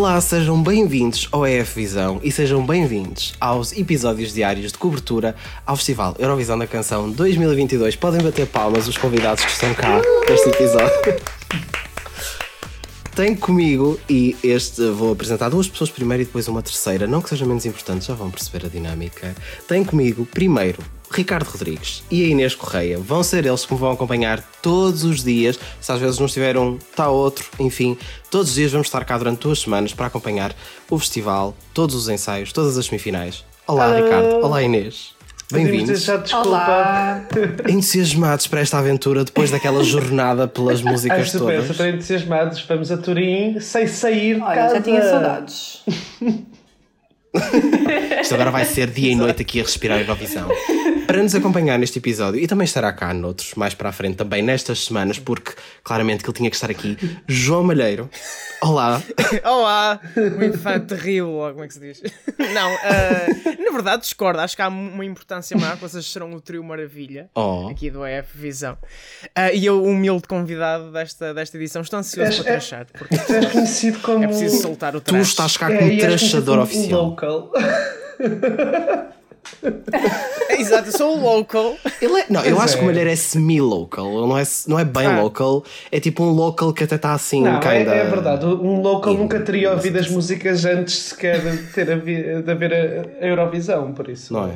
Olá, sejam bem-vindos ao EF Visão e sejam bem-vindos aos episódios diários de cobertura ao Festival Eurovisão da Canção 2022. Podem bater palmas os convidados que estão cá neste episódio. Tenho comigo, e este vou apresentar duas pessoas primeiro e depois uma terceira, não que seja menos importante, já vão perceber a dinâmica. Tenho comigo, primeiro, Ricardo Rodrigues e a Inês Correia. Vão ser eles que me vão acompanhar todos os dias. Se às vezes não estiver um, está outro. Enfim, todos os dias vamos estar cá durante duas semanas para acompanhar o festival, todos os ensaios, todas as semifinais. Olá, Ricardo. Olá, Inês. Bem-vindos. Já desculpa. Entusiasmados para esta aventura depois daquela jornada pelas músicas super, todas. super entusiasmados. Vamos a Turim sem sair de Olha, casa. já tinha saudades. Isto agora vai ser dia e noite aqui a respirar a Eurovisão. Para nos acompanhar neste episódio, e também estará cá noutros mais para a frente, também nestas semanas, porque claramente que ele tinha que estar aqui, João Malheiro. Olá. Olá! O infante terrível, ou como é que se diz? Não, ah, na verdade discordo. Acho que há uma importância maior que vocês serão o trio Maravilha Oh. aqui do EF Visão. Ah, e eu, o humilde convidado desta, desta edição, estou ansioso És- para trachar, porque Tu és conhecido como. é preciso soltar o Tu trash. estás cá É, como conhecido trachador oficial. Local. Exato, eu sou o local. Ele é- não, eu Pois acho é. que o Malheiro é semi-local, ele não é, não é bem Ah. local, é tipo um local que até está assim, Não, é, kinda- é verdade. Um local nunca teria ouvido as músicas antes sequer de, ter a vi- de haver a, a Eurovisão, por isso. Não é?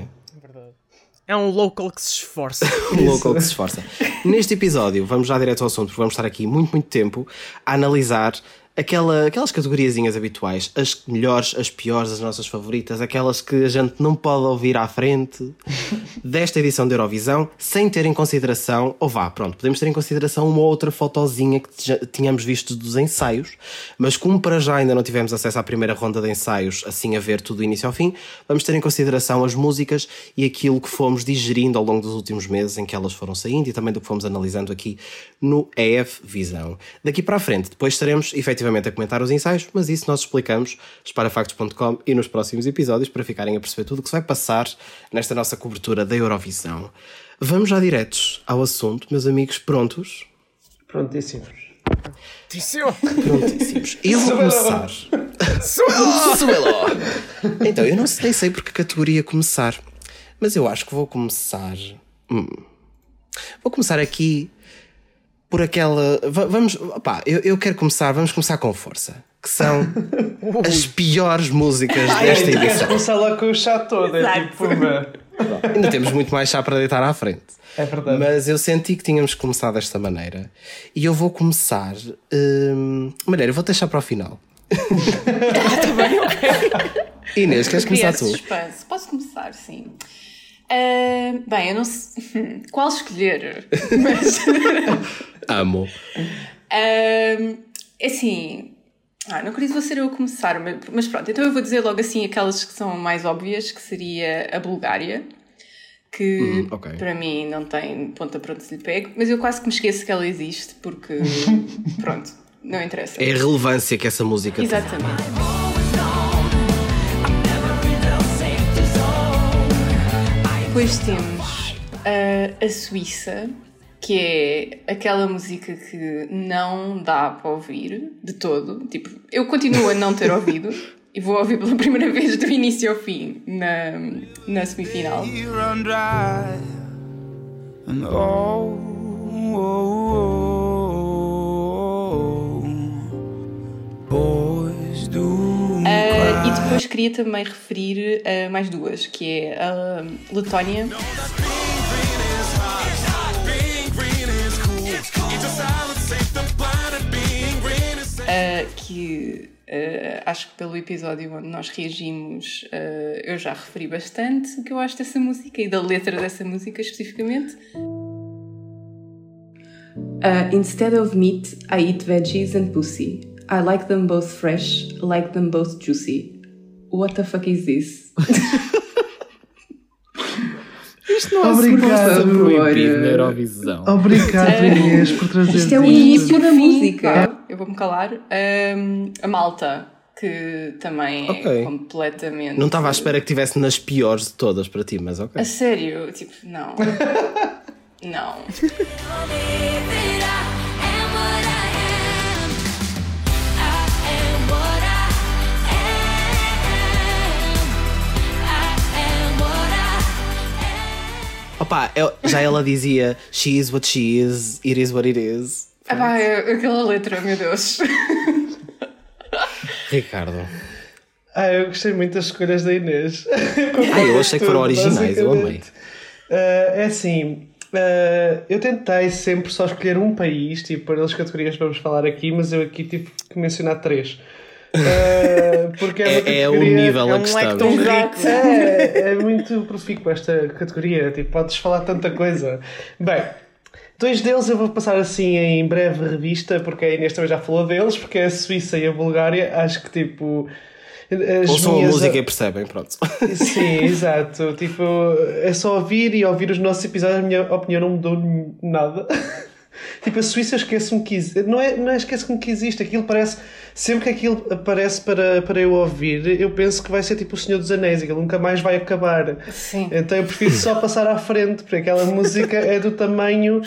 É um local que se esforça. Um local que se esforça. Neste episódio, vamos já direto ao assunto, porque vamos estar aqui muito, muito tempo a analisar aquela, aquelas categoriazinhas habituais, as melhores, as piores, as nossas favoritas, aquelas que a gente não pode ouvir à frente desta edição da Eurovisão, sem ter em consideração, ou vá, pronto, podemos ter em consideração uma outra fotozinha que tínhamos visto dos ensaios, mas como para já ainda não tivemos acesso à primeira ronda de ensaios, assim a ver tudo do início ao fim, vamos ter em consideração as músicas e aquilo que fomos digerindo ao longo dos últimos meses em que elas foram saindo e também do que fomos analisando aqui no EF Visão. Daqui para a frente, depois estaremos efetivamente a comentar os ensaios, mas isso nós explicamos esparafactos.com e nos próximos episódios para ficarem a perceber tudo o que se vai passar nesta nossa cobertura da Eurovisão. Vamos já diretos ao assunto, meus amigos, prontos? Prontíssimos. Disse Prontíssimos. Eu vou começar. Suelo! Então, eu não sei, nem sei por que categoria começar, mas eu acho que vou começar. Hum. Vou começar aqui por aquela. va- Vamos. Opá, eu, eu quero começar, vamos começar com força. Que são as piores músicas desta Tu queres edição. começar lá com o chá todo, é tipo. uma- Ainda temos muito mais chá para deitar à frente. É verdade. Mas eu senti que tínhamos que começar desta maneira. E eu vou começar. Hum, maneira, eu vou deixar para o final. Inês, queres começar tu? suspense. Posso começar, sim. Ah, bem, eu não sei qual escolher, mas Amo. é assim. Ah, não queria ser eu a começar, mas, pronto, então eu vou dizer logo assim aquelas que são mais óbvias, que seria a Bulgária, que Hum, ok. para mim não tem ponta para onde se lhe pegue, mas eu quase que me esqueço que ela existe, porque pronto, não interessa. É a relevância que essa música tem. Exatamente. Depois temos a, a Suíça, que é aquela música que não dá para ouvir de todo. Tipo, eu continuo a não ter ouvido e vou ouvir pela primeira vez do início ao fim na, na semifinal. and oh, oh, depois queria também referir a mais duas, que é a Letónia. Ah, que ah, acho que pelo episódio onde nós reagimos ah, eu já referi bastante o que eu acho dessa música e da letra dessa música especificamente. Uh, instead of meat, I eat veggies and pussy. I like them both fresh, like them both juicy. What the fuck is this? Isto não é Obrigado. Proibido na Eurovisão. Obrigado, Inês, por trazer Isto é o início da música. Eu vou-me calar. Um, a malta, que também Ok. é completamente. Não estava à espera que estivesse nas piores de todas para ti, mas ok. A sério, tipo, não. não. Eu- já ela dizia She is what she is, it is what it is. Ah, pá, é- aquela letra, meu Deus. Ricardo. Ah, eu gostei muito das escolhas da Inês. Ah, eu achei que foram originais, eu amei. Ah, é assim, ah, eu tentei sempre só escolher um país, tipo, para as categorias que vamos falar aqui, mas eu aqui tive que mencionar três. Ah, porque é, É, é o nível é a um que tão estamos. rico. É, é muito profícuo esta categoria, tipo, podes falar tanta coisa. Bem, dois deles eu vou passar assim em breve revista, porque a Inês também já falou deles, porque é a Suíça e a Bulgária, acho que tipo. As Ouçam a minhas- música e percebem, pronto. Sim, exato. Tipo, é só ouvir e ouvir os nossos episódios, a minha opinião não mudou nada. Tipo, a Suíça eu esqueço-me que existe. Não é, não é esqueço-me que existe. Aquilo parece. Sempre que aquilo aparece para, para eu ouvir, eu penso que vai ser tipo o Senhor dos Anéis, aquilo nunca mais vai acabar. Sim. Então eu prefiro só passar à frente, porque aquela música é do tamanho.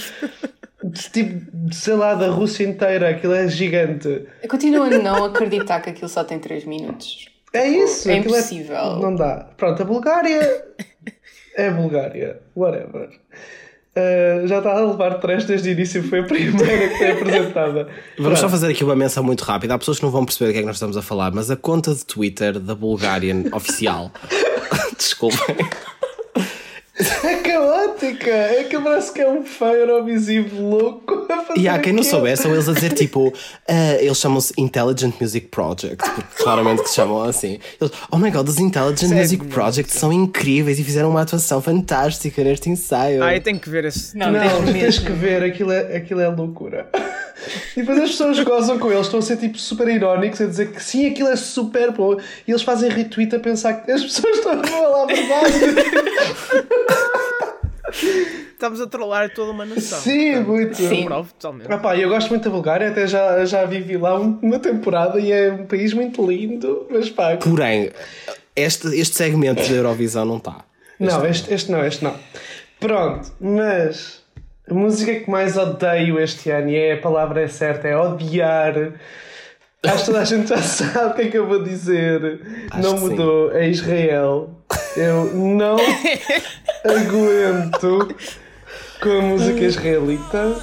de, Tipo, sei lá, da Rússia inteira, aquilo é gigante. Eu continuo a não acreditar que aquilo só tem 3 minutos. É isso. É aquilo impossível. não dá. Pronto, a Bulgária é a Bulgária. Whatever. Uh, já está a levar três desde o início, foi a primeira que foi apresentada. Vamos só fazer aqui uma menção muito rápida. Há pessoas que não vão perceber do que é que nós estamos a falar, mas a conta de Twitter da Bulgarian oficial. Desculpem. É caótica! É que parece que é um fã Eurovisivo louco a fazer E há quem não souber, são eles a dizer tipo, ah, eles chamam-se Intelligent Music Project, porque claramente que se chamam assim. Eles, oh my god, os Intelligent é Music. Project são incríveis e fizeram uma atuação fantástica neste ensaio. Ah, eu tenho que ver esse. Não, Não, tens que ver, aquilo é, aquilo é loucura. E depois as pessoas gozam com eles, estão a ser tipo super irónicos, a dizer que sim, aquilo é super bom. E eles fazem retweet a pensar que as pessoas estão a falar a verdade. Estamos a trollar toda uma nação. Sim, muito. Sim. Provo totalmente. Ah pá, eu gosto muito da Bulgária, até já, já vivi lá um- uma temporada e é um país muito lindo, mas pá. Porém, este, este segmento da Eurovisão não está. Não, este, este não, este não. Pronto, mas a música que mais odeio este ano, e é a palavra é certa, é odiar. Acho que toda a gente já sabe o que é que eu vou dizer. Acho não que sim. mudou, é Israel. Eu não aguento com a música israelita.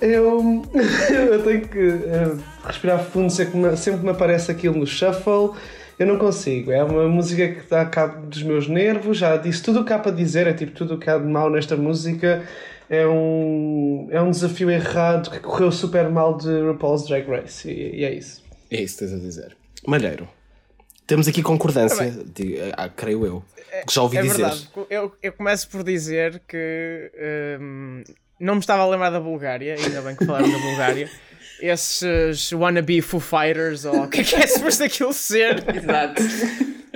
Eu, eu tenho que eh, respirar fundo sempre que, me, sempre que me aparece aquilo no shuffle. Eu não consigo. É uma música que dá cabo dos meus nervos. Já disse tudo o que há para dizer. É tipo tudo o que há de mal nesta música. É um, é um desafio errado que correu super mal de RuPaul's Drag Race. E, e é isso. É isso que tens a dizer. Malheiro. Temos aqui concordância, de- ah, creio eu. Que já ouvi É dizer. verdade. Eu, eu começo por dizer que hum, não me estava a lembrar da Bulgária, ainda bem que falaram da Bulgária. Esses wannabe Foo Fighters, ou o que é que é suposto aquilo ser? Exato.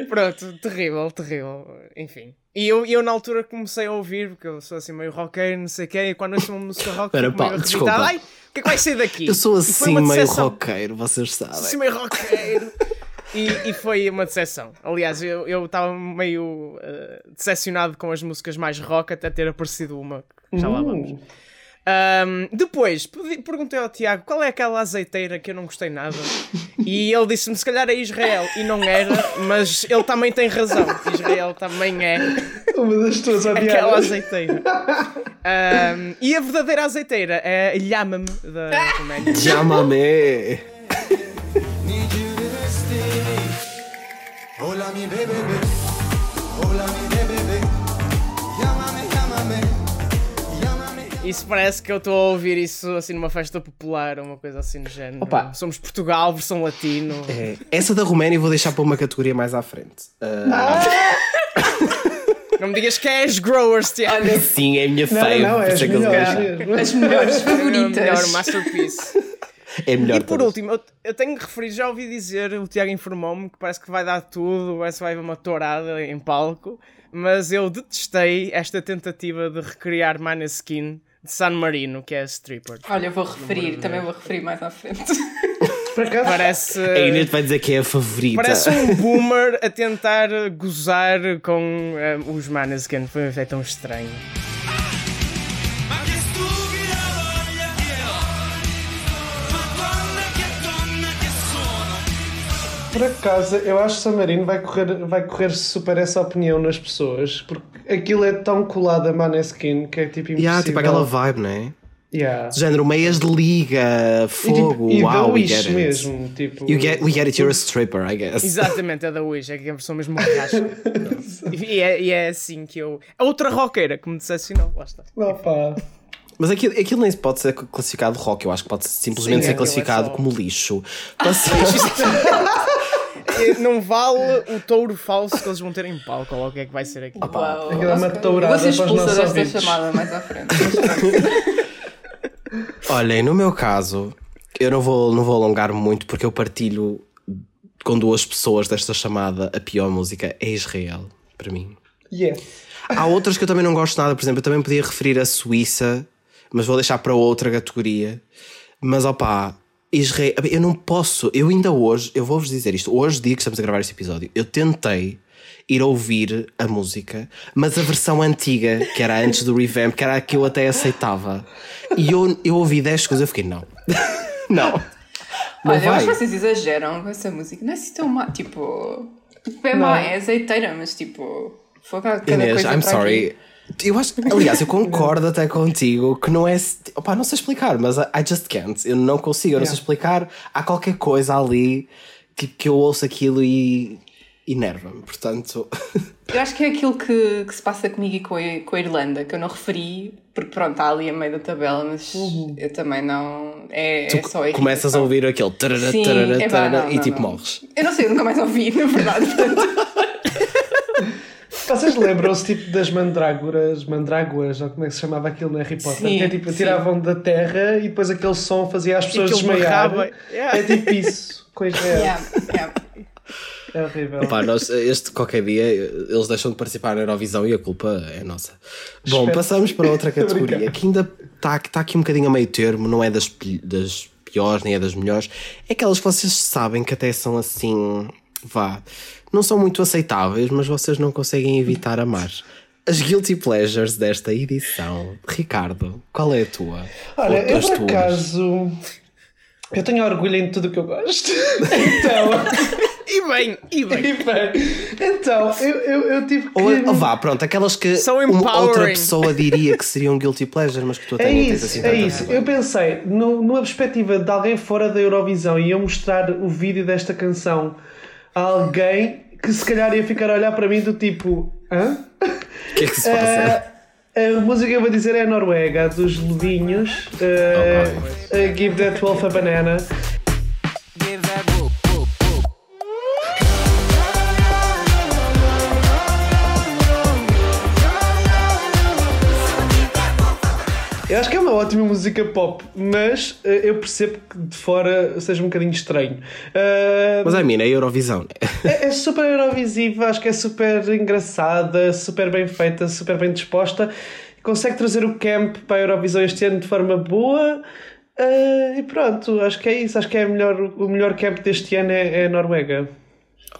Pronto, terrível, terrível. Enfim. E eu, eu na altura comecei a ouvir, porque eu sou assim meio roqueiro, não sei o quê, e quando ouço uma música rock, Paulo, arrebitado. desculpa. Ai, o que é que vai sair daqui? Eu sou assim meio roqueiro, vocês sabem. assim meio roqueiro. E, e foi uma decepção. Aliás, eu eu estava meio eh, decepcionado com as músicas mais rock até ter aparecido uma que já lá vamos. Hum. Ahm, depois, perguntei ao Tiago qual é aquela azeiteira que eu não gostei nada. E ele disse-me se calhar é Israel. E não era, mas ele também tem razão. Israel também é Uma das tuas aquela azeiteira. Ahm, e a verdadeira azeiteira é a Lhama-me da Roménia. You to stay. Hola mi bebé, hola mi Isso parece que eu estou a ouvir isso assim numa festa popular ou uma coisa assim do género. Opa. Somos Portugal, versão latino. É, essa da Roménia vou deixar para uma categoria mais à frente. Ah, Não me digas que é as growers, Tiago. sim, é a minha fave. não, é as é melhores mesmo. As melhores É o melhor favoritas. masterpiece. É melhor E por todas. último, eu, eu tenho que referir, já ouvi dizer, o Tiago informou-me que parece que vai dar tudo, parece que vai haver uma tourada em palco, mas eu detestei esta tentativa de recriar Maneskin de San Marino, que é a stripper. Olha, eu vou referir, também vou referir mais à frente. Parece. A Inês vai dizer que é a favorita. Parece um boomer a tentar gozar com um, os Maneskin. Foi um efeito tão estranho. Por acaso, eu acho que Samarino vai correr, vai correr super essa opinião nas pessoas, porque aquilo é tão colado a Maneskin que é tipo impossível. Yeah, tipo aquela vibe, não é? Yeah. Género, meias de liga, E, fogo, tipo, e wow, da we Wish get it. mesmo, tipo... You get, we get it, you're a stripper, I guess. Exatamente, é da Wish, é que é a versão mesmo rasca. e, é, e é assim que eu. A outra roqueira que me decepcionou, lá está. Opa. Mas aquilo, aquilo nem pode ser classificado rock, eu acho que pode simplesmente Sim, ser é classificado só- como lixo. Passa- E Não vale o touro falso que eles vão ter em palco, ou o que é que vai ser aqui. Uau, Aquilo é uma tourada para os expulsa nossos desta ouvintes. chamada mais à frente. Olhem, no meu caso, eu não vou, não vou alongar muito porque eu partilho com duas pessoas desta chamada a pior música é Israel, para mim. Yes. Há outras que eu também não gosto nada, por exemplo, eu também podia referir a Suíça, mas vou deixar para outra categoria. Mas opá, Israel, eu não posso, eu ainda hoje, eu vou-vos dizer isto, hoje, dia que estamos a gravar este episódio, eu tentei ir ouvir a música, mas a versão antiga, que era antes do revamp, que era a que eu até aceitava. E eu, eu ouvi 10 segundos e eu fiquei, não. não. Não Olha, eu acho vai. que vocês exageram com essa música. Não é assim tão má. Tipo. É má, é azeiteira, mas tipo. Foca cada Inês, coisa I'm sorry. aqui. Eu acho, aliás, eu concordo até contigo que não é. Opa, não sei explicar, mas I just can't. Eu não consigo, eu não sei Yeah. explicar. Há qualquer coisa ali que, que eu ouço aquilo e enerva-me. Portanto, Eu acho que é aquilo que, que se passa comigo e com a, com a Irlanda, que eu não referi, porque pronto, está ali a meio da tabela, mas eu também não. É, tu é só a começas a ouvir aquele tarará, Sim, tarará, epá, tarará, não, e não, tipo não. morres. Eu não sei, eu nunca mais ouvi, na verdade. Vocês lembram-se tipo das mandrágoras, mandrágoras, ou como é que se chamava aquilo no Harry Potter? Sim, que é tipo, tiravam da terra e depois aquele som fazia as pessoas aquilo desmaiar. barrava. Yeah. É tipo isso, com Israel. yeah, yeah. É horrível. Opa, nós, este qualquer dia eles deixam de participar na Eurovisão e a culpa é nossa. Bom, Espero. passamos para outra categoria que ainda está tá aqui um bocadinho a meio termo, não é das, das piores nem é das melhores, é aquelas que vocês sabem que até são assim, vá, não são muito aceitáveis, mas vocês não conseguem evitar amar. As guilty pleasures desta edição. Ricardo, qual é a tua? Olha, eu por tuas? acaso. Eu tenho orgulho em tudo o que eu gosto. então. E bem, e bem. e bem, então, eu, eu, eu tive que. Ou, ou vá, pronto, aquelas que São uma outra pessoa diria que seriam guilty pleasure, mas que tu até É tens isso, assim é isso. Eu pensei, no, numa perspectiva de alguém fora da Eurovisão e eu mostrar o vídeo desta canção a alguém que se calhar ia ficar a olhar para mim do tipo. Hã? O que é que se passa? Ah, a música que eu vou dizer é a Noruega, dos Lobinhos. ah, ah, Give That Wolf a Banana. Ótima música pop, mas ah, eu percebo que de fora seja um bocadinho estranho. Ah, Mas a mim, é Eurovisão. né? É, é super Eurovisiva, acho que é super engraçada, super bem feita, super bem disposta. Consegue trazer o camp para a Eurovisão este ano de forma boa. Ah, e pronto, acho que é isso. Acho que é melhor, o melhor camp deste ano é, é a Noruega.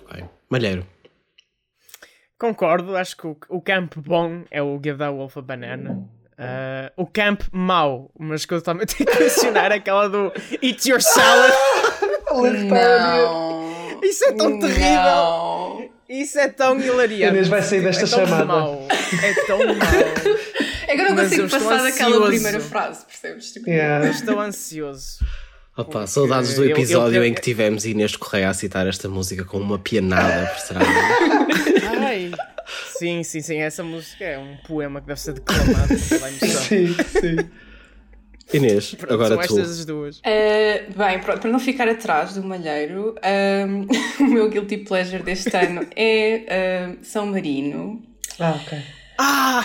Ok. Malheiro. Concordo, acho que o, o camp bom é o Give That Wolf a Banana. Ah, o camp mau, mas que eu também tenho que mencionar é aquela do Eat Your Salad. Não. Isso é tão terrível. Não. Isso é tão hilariante. Inês vai sair desta é tão chamada. mau. É tão mau. É que eu não Mas consigo eu passar daquela primeira frase, percebes? Tipo, Yeah. Estou ansioso. Opa, saudades do eu- eu- episódio eu- em que tivemos Inês Correia a citar esta música com uma pianada por. Ai. Sim, sim, sim. Essa música é um poema que deve ser declamado. com toda a emoção. Sim, sim. Inês, Pronto, agora são tu. estas as duas. Uh, bem, pronto, para não ficar atrás do Malheiro, um, o meu guilty pleasure deste ano é uh, São Marino. Ah, ok. Ah!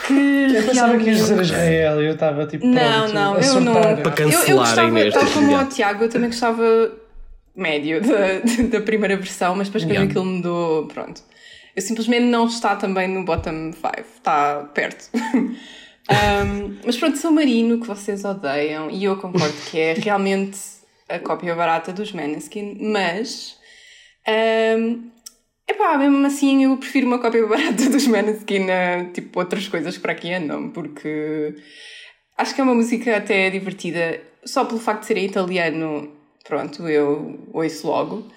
Eu pensava que ias dizer Israel e eu estava tipo. Não, pronto, não, a eu não. Para Eu, eu cancelar a gostava, Inês tal como o. Tiago, eu também gostava médio da, da primeira versão, mas depois quando Yeah. aquilo mudou, pronto. Simplesmente não está também no bottom 5, está perto. Um, mas pronto, São Marino, que vocês odeiam, e eu concordo que é realmente a cópia barata dos Maneskin, mas. Um, epá, mesmo assim eu prefiro uma cópia barata dos Maneskin a tipo outras coisas que para aqui andam, porque acho que é uma música até divertida, só pelo facto de ser em italiano, pronto, eu ouço logo.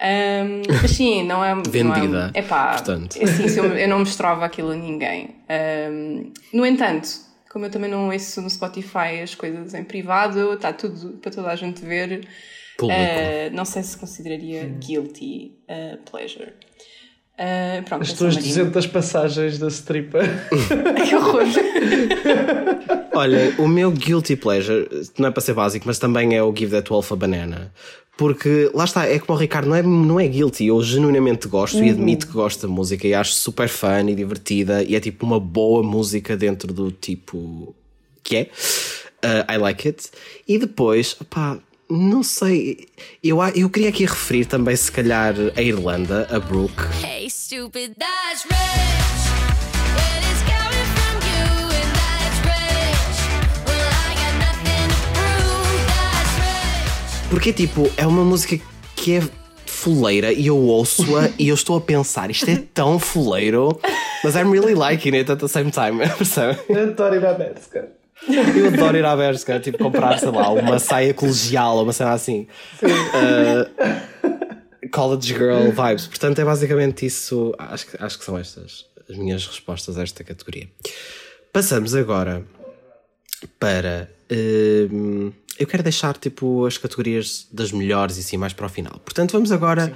Um, mas sim, não é. Vendida, É pá, portanto. assim, se eu, eu não mostrava aquilo a ninguém. Um, no entanto, como eu também não ouço no Spotify as coisas em privado, está tudo para toda a gente ver. Uh, não sei se consideraria guilty uh, pleasure. Uh, pronto, As tuas Marina. 200 passagens da stripper. Que horror! Olha, o meu guilty pleasure, não é para ser básico, mas também é o Give That Wolf a Banana. Porque lá está, é como o Ricardo, não é, não é guilty, eu genuinamente gosto e admito que gosto da música e acho super fun e divertida e é tipo uma boa música dentro do tipo que é. Uh, I like it. E depois, pá, não sei, eu, eu queria aqui referir também, se calhar, a Irlanda, a Brooke. Hey, stupid, that's rich. Porque tipo, é uma música que é fuleira e eu ouço-a e eu estou a pensar, isto é tão fuleiro, mas I'm really liking it at the same time, percebe? Adoro ir à Berska. Eu adoro ir à tipo, comprar, sei lá, uma saia colegial ou uma cena assim. Uh, college girl vibes. Portanto, é basicamente isso. Acho, que- acho que são estas as minhas respostas a esta categoria. Passamos agora para. hum, eu quero deixar tipo as categorias das melhores e sim mais para o final. Portanto, vamos agora.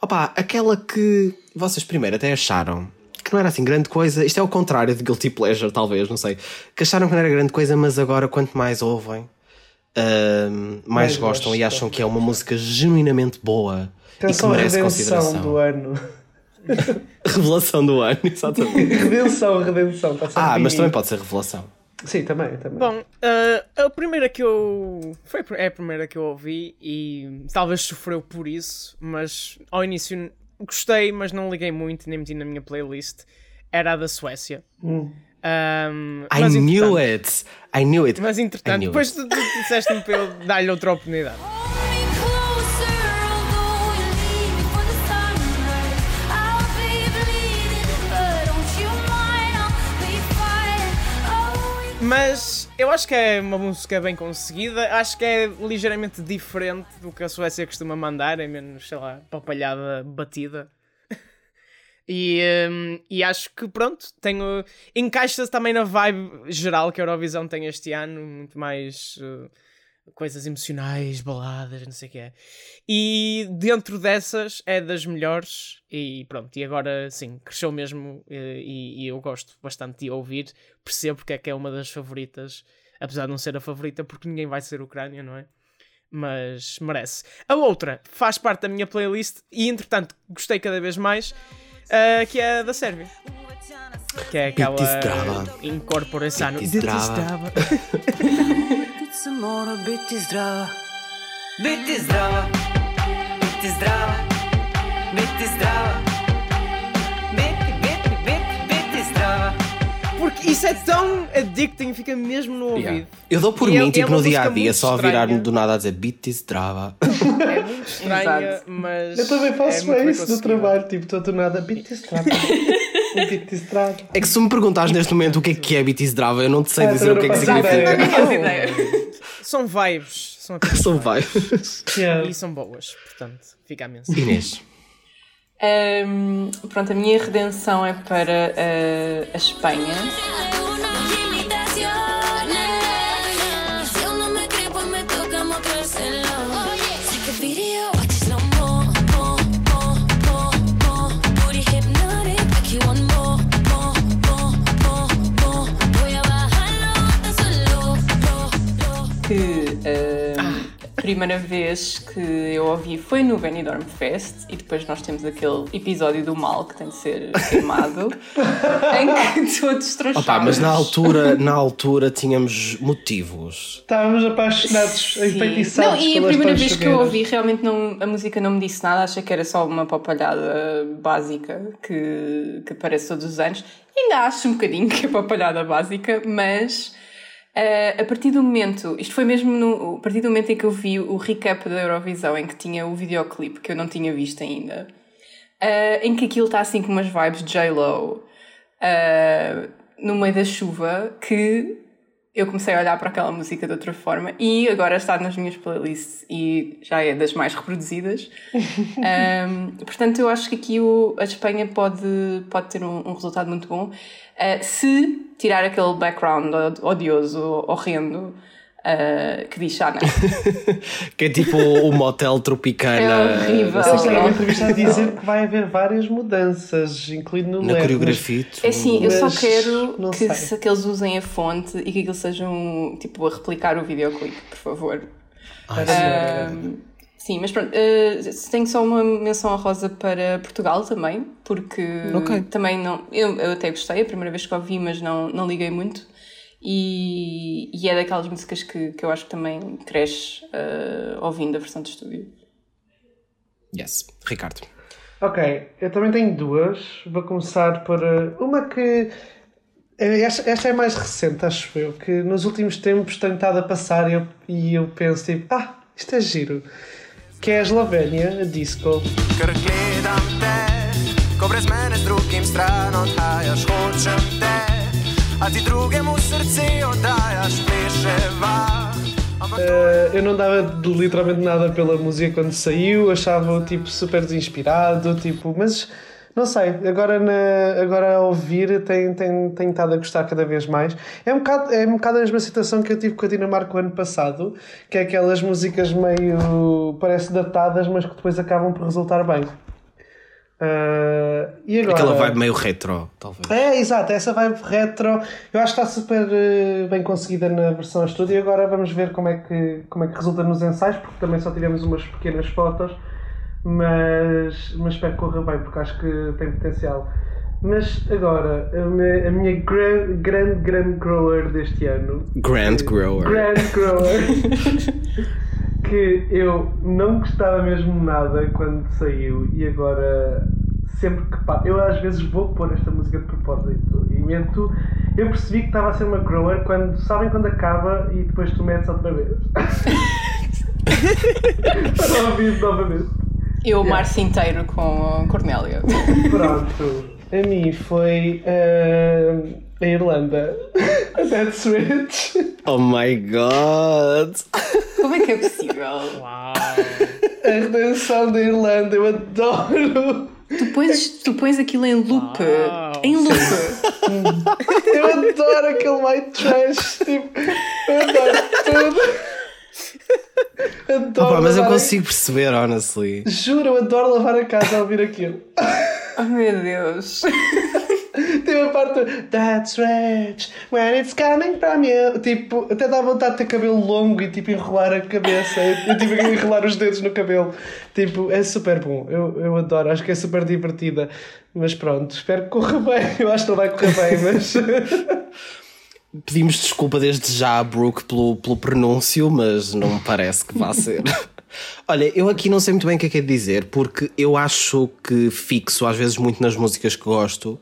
Opa, aquela que vocês primeiro até acharam que não era assim grande coisa. Isto é o contrário de Guilty Pleasure, talvez, não sei. Que acharam que não era grande coisa, mas agora quanto mais ouvem, hum, mais, gostam e gostam. acham que é uma música genuinamente boa e que merece Redenção consideração. do ano. Revelação do ano, exatamente. Redenção, redenção. Está ah, mas também pode ser revelação. Sim, também, também. Bom, eh, a primeira que eu. Foi, é a primeira que eu ouvi e talvez sofreu por isso, mas ao início gostei, mas não liguei muito, nem meti na minha playlist. Era a da Suécia. Um, I knew it! I knew it! Mas entretanto, depois it. tu, tu disseste-me para eu dar-lhe outra oportunidade. Mas eu acho que é uma música bem conseguida, acho que é ligeiramente diferente do que a Suécia costuma mandar, é menos, sei lá, papalhada batida. E, hum, e acho que pronto, tenho. Encaixa-se também na vibe geral que a Eurovisão tem este ano, muito mais uh, coisas emocionais, baladas, não sei o que é. E dentro dessas é das melhores, e pronto, e agora sim, cresceu mesmo eh, e, e eu gosto bastante de ouvir, percebo porque é que é uma das favoritas, apesar de não ser a favorita, porque ninguém vai ser Ucrânia, não é? Mas merece. A outra faz parte da minha playlist e entretanto gostei cada vez mais, eh, que é a da Sérvia. Que é aquela incorporação. Biti Biti mora biti zdrava Biti zdrava Biti zdrava Biti zdrava Biti, biti, biti, biti zdrava Porque isso é tão addicting, fica mesmo no ouvido. Yeah. Eu dou por E é- mim, é tipo, uma no dia a dia, só a virar-me do nada a dizer Bitis Drava. É muito estranha, mas. Eu também é faço é isso do conseguida. trabalho, tipo, estou do nada, bitistrada. É que se me perguntares neste momento o que é que é Bitis Drava, eu não te sei Ah, dizer o que é que significa. Não. São vibes. São São vibes. vai. E são boas, portanto, fica a mensagem. Inês. Um, pronto, a minha redenção é para uh, a Espanha. Primeira vez que eu ouvi foi no Benidorm Fest e depois nós temos aquele episódio do mal que tem de ser queimado em que todos trochámos. Opa, mas na altura, na altura tínhamos motivos. Estávamos apaixonados, Sim. enfeitiçados Não, e a primeira vez que eu ouvi, realmente não, a música não me disse nada, achei que era só uma papalhada básica que, que aparece todos os anos. Ainda acho um bocadinho que é papalhada básica, mas eh, a partir do momento, isto foi mesmo no, a partir do momento em que eu vi o recap da Eurovisão, em que tinha o videoclipe que eu não tinha visto ainda, eh, em que aquilo está assim com umas vibes de J-Lo. eh, no meio da chuva que eu comecei a olhar para aquela música de outra forma e agora está nas minhas playlists e já é das mais reproduzidas. Um, portanto, eu acho que aqui o, a Espanha pode, pode ter um, um resultado muito bom uh, se tirar aquele background od- odioso, horrendo, uh, que diz Xana. Que é tipo o motel tropicana. É horrível. Eles o quê. têm uma entrevista a dizer que vai haver várias mudanças, incluindo no Na LED, coreografia. É assim, eu só Mas quero que, se- que eles usem a fonte e que aquilo sejam tipo a replicar o videoclipe, por favor. Ai, Ahm, sim, mas pronto, eh, tenho só uma menção honrosa para Portugal também, porque Ok. também não. Eu, eu até gostei, a primeira vez que ouvi, mas não, não liguei muito. E, e é daquelas músicas que, que eu acho que também cresce eh, ouvindo a versão de estúdio. Yes. Ricardo. Ok, eu também tenho duas. Vou começar por uh, uma que. eh, Esta, esta é mais recente, acho eu, que nos últimos tempos tenho estado a passar e eu, e eu penso tipo, ah, isto é giro. Que é a Eslovénia, a disco. Uh, eu não dava literalmente nada pela música quando saiu, achava-o tipo super desinspirado, tipo, mas não sei, agora, na, agora a ouvir tenho, tenho, tenho estado a gostar cada vez mais. É um, bocado, é um bocado a mesma situação que eu tive com a Dinamarca o ano passado, que é aquelas músicas meio parece datadas, mas que depois acabam por resultar bem. Uh, e agora? Aquela vibe meio retro, talvez. É, exato, essa vibe retro eu acho que está super eh, bem conseguida na versão a estúdio e agora vamos ver como é, que, como é que resulta nos ensaios, porque também só tivemos umas pequenas fotos, mas, mas espero que corra bem, porque acho que tem potencial. Mas agora, a minha, a minha grande, grande, grande grower deste ano Grand Grower. Grand Grower. que eu não gostava mesmo nada quando saiu e agora sempre que pá, eu às vezes vou pôr esta música de propósito e meto eu percebi que estava a ser uma grower quando sabem quando acaba e depois tu metes outra vez para ouvir novamente Eu, o março inteiro com a Cornélia. pronto a mim foi ah, a Irlanda a Dead Switch Oh my god! Como é que é possível? Uau! a redenção da Irlanda eu adoro Tu pões, tu pões aquilo em loop. Uau. Em loop. Eu adoro aquele white trash, tipo, eu adoro tudo. Adoro Opa, mas eu consigo perceber, honestly. Juro, eu adoro lavar a casa a ouvir aquilo. Oh meu Deus. Tem a parte do That's rich when it's coming from you. Tipo, até dá vontade de ter cabelo longo e tipo enrolar a cabeça. Eu, eu tive que enrolar os dedos no cabelo. Tipo, é super bom. Eu, eu adoro, acho que é super divertida. Mas pronto, espero que corra bem. Eu acho que não vai correr bem, mas. Pedimos desculpa desde já Brooke pelo, pelo pronúncio, mas não me parece que vá ser. Olha, eu aqui não sei muito bem o que é que é dizer, porque eu acho que fixo às vezes muito nas músicas que gosto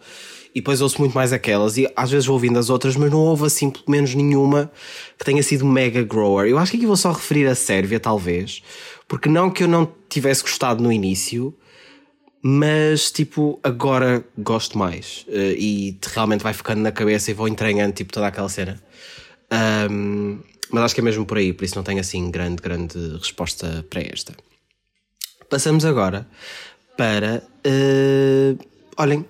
e depois ouço muito mais aquelas e às vezes vou ouvindo as outras, mas não houve assim pelo menos nenhuma que tenha sido mega grower. Eu acho que aqui vou só referir a Sérvia, talvez, porque não que eu não tivesse gostado no início, mas tipo, agora gosto mais eh, e te- realmente vai ficando na cabeça e vou entranhando tipo toda aquela cena. Ahm, mas acho que é mesmo por aí, por isso não tenho assim grande, grande resposta para esta. Passamos agora para. eh, olhem,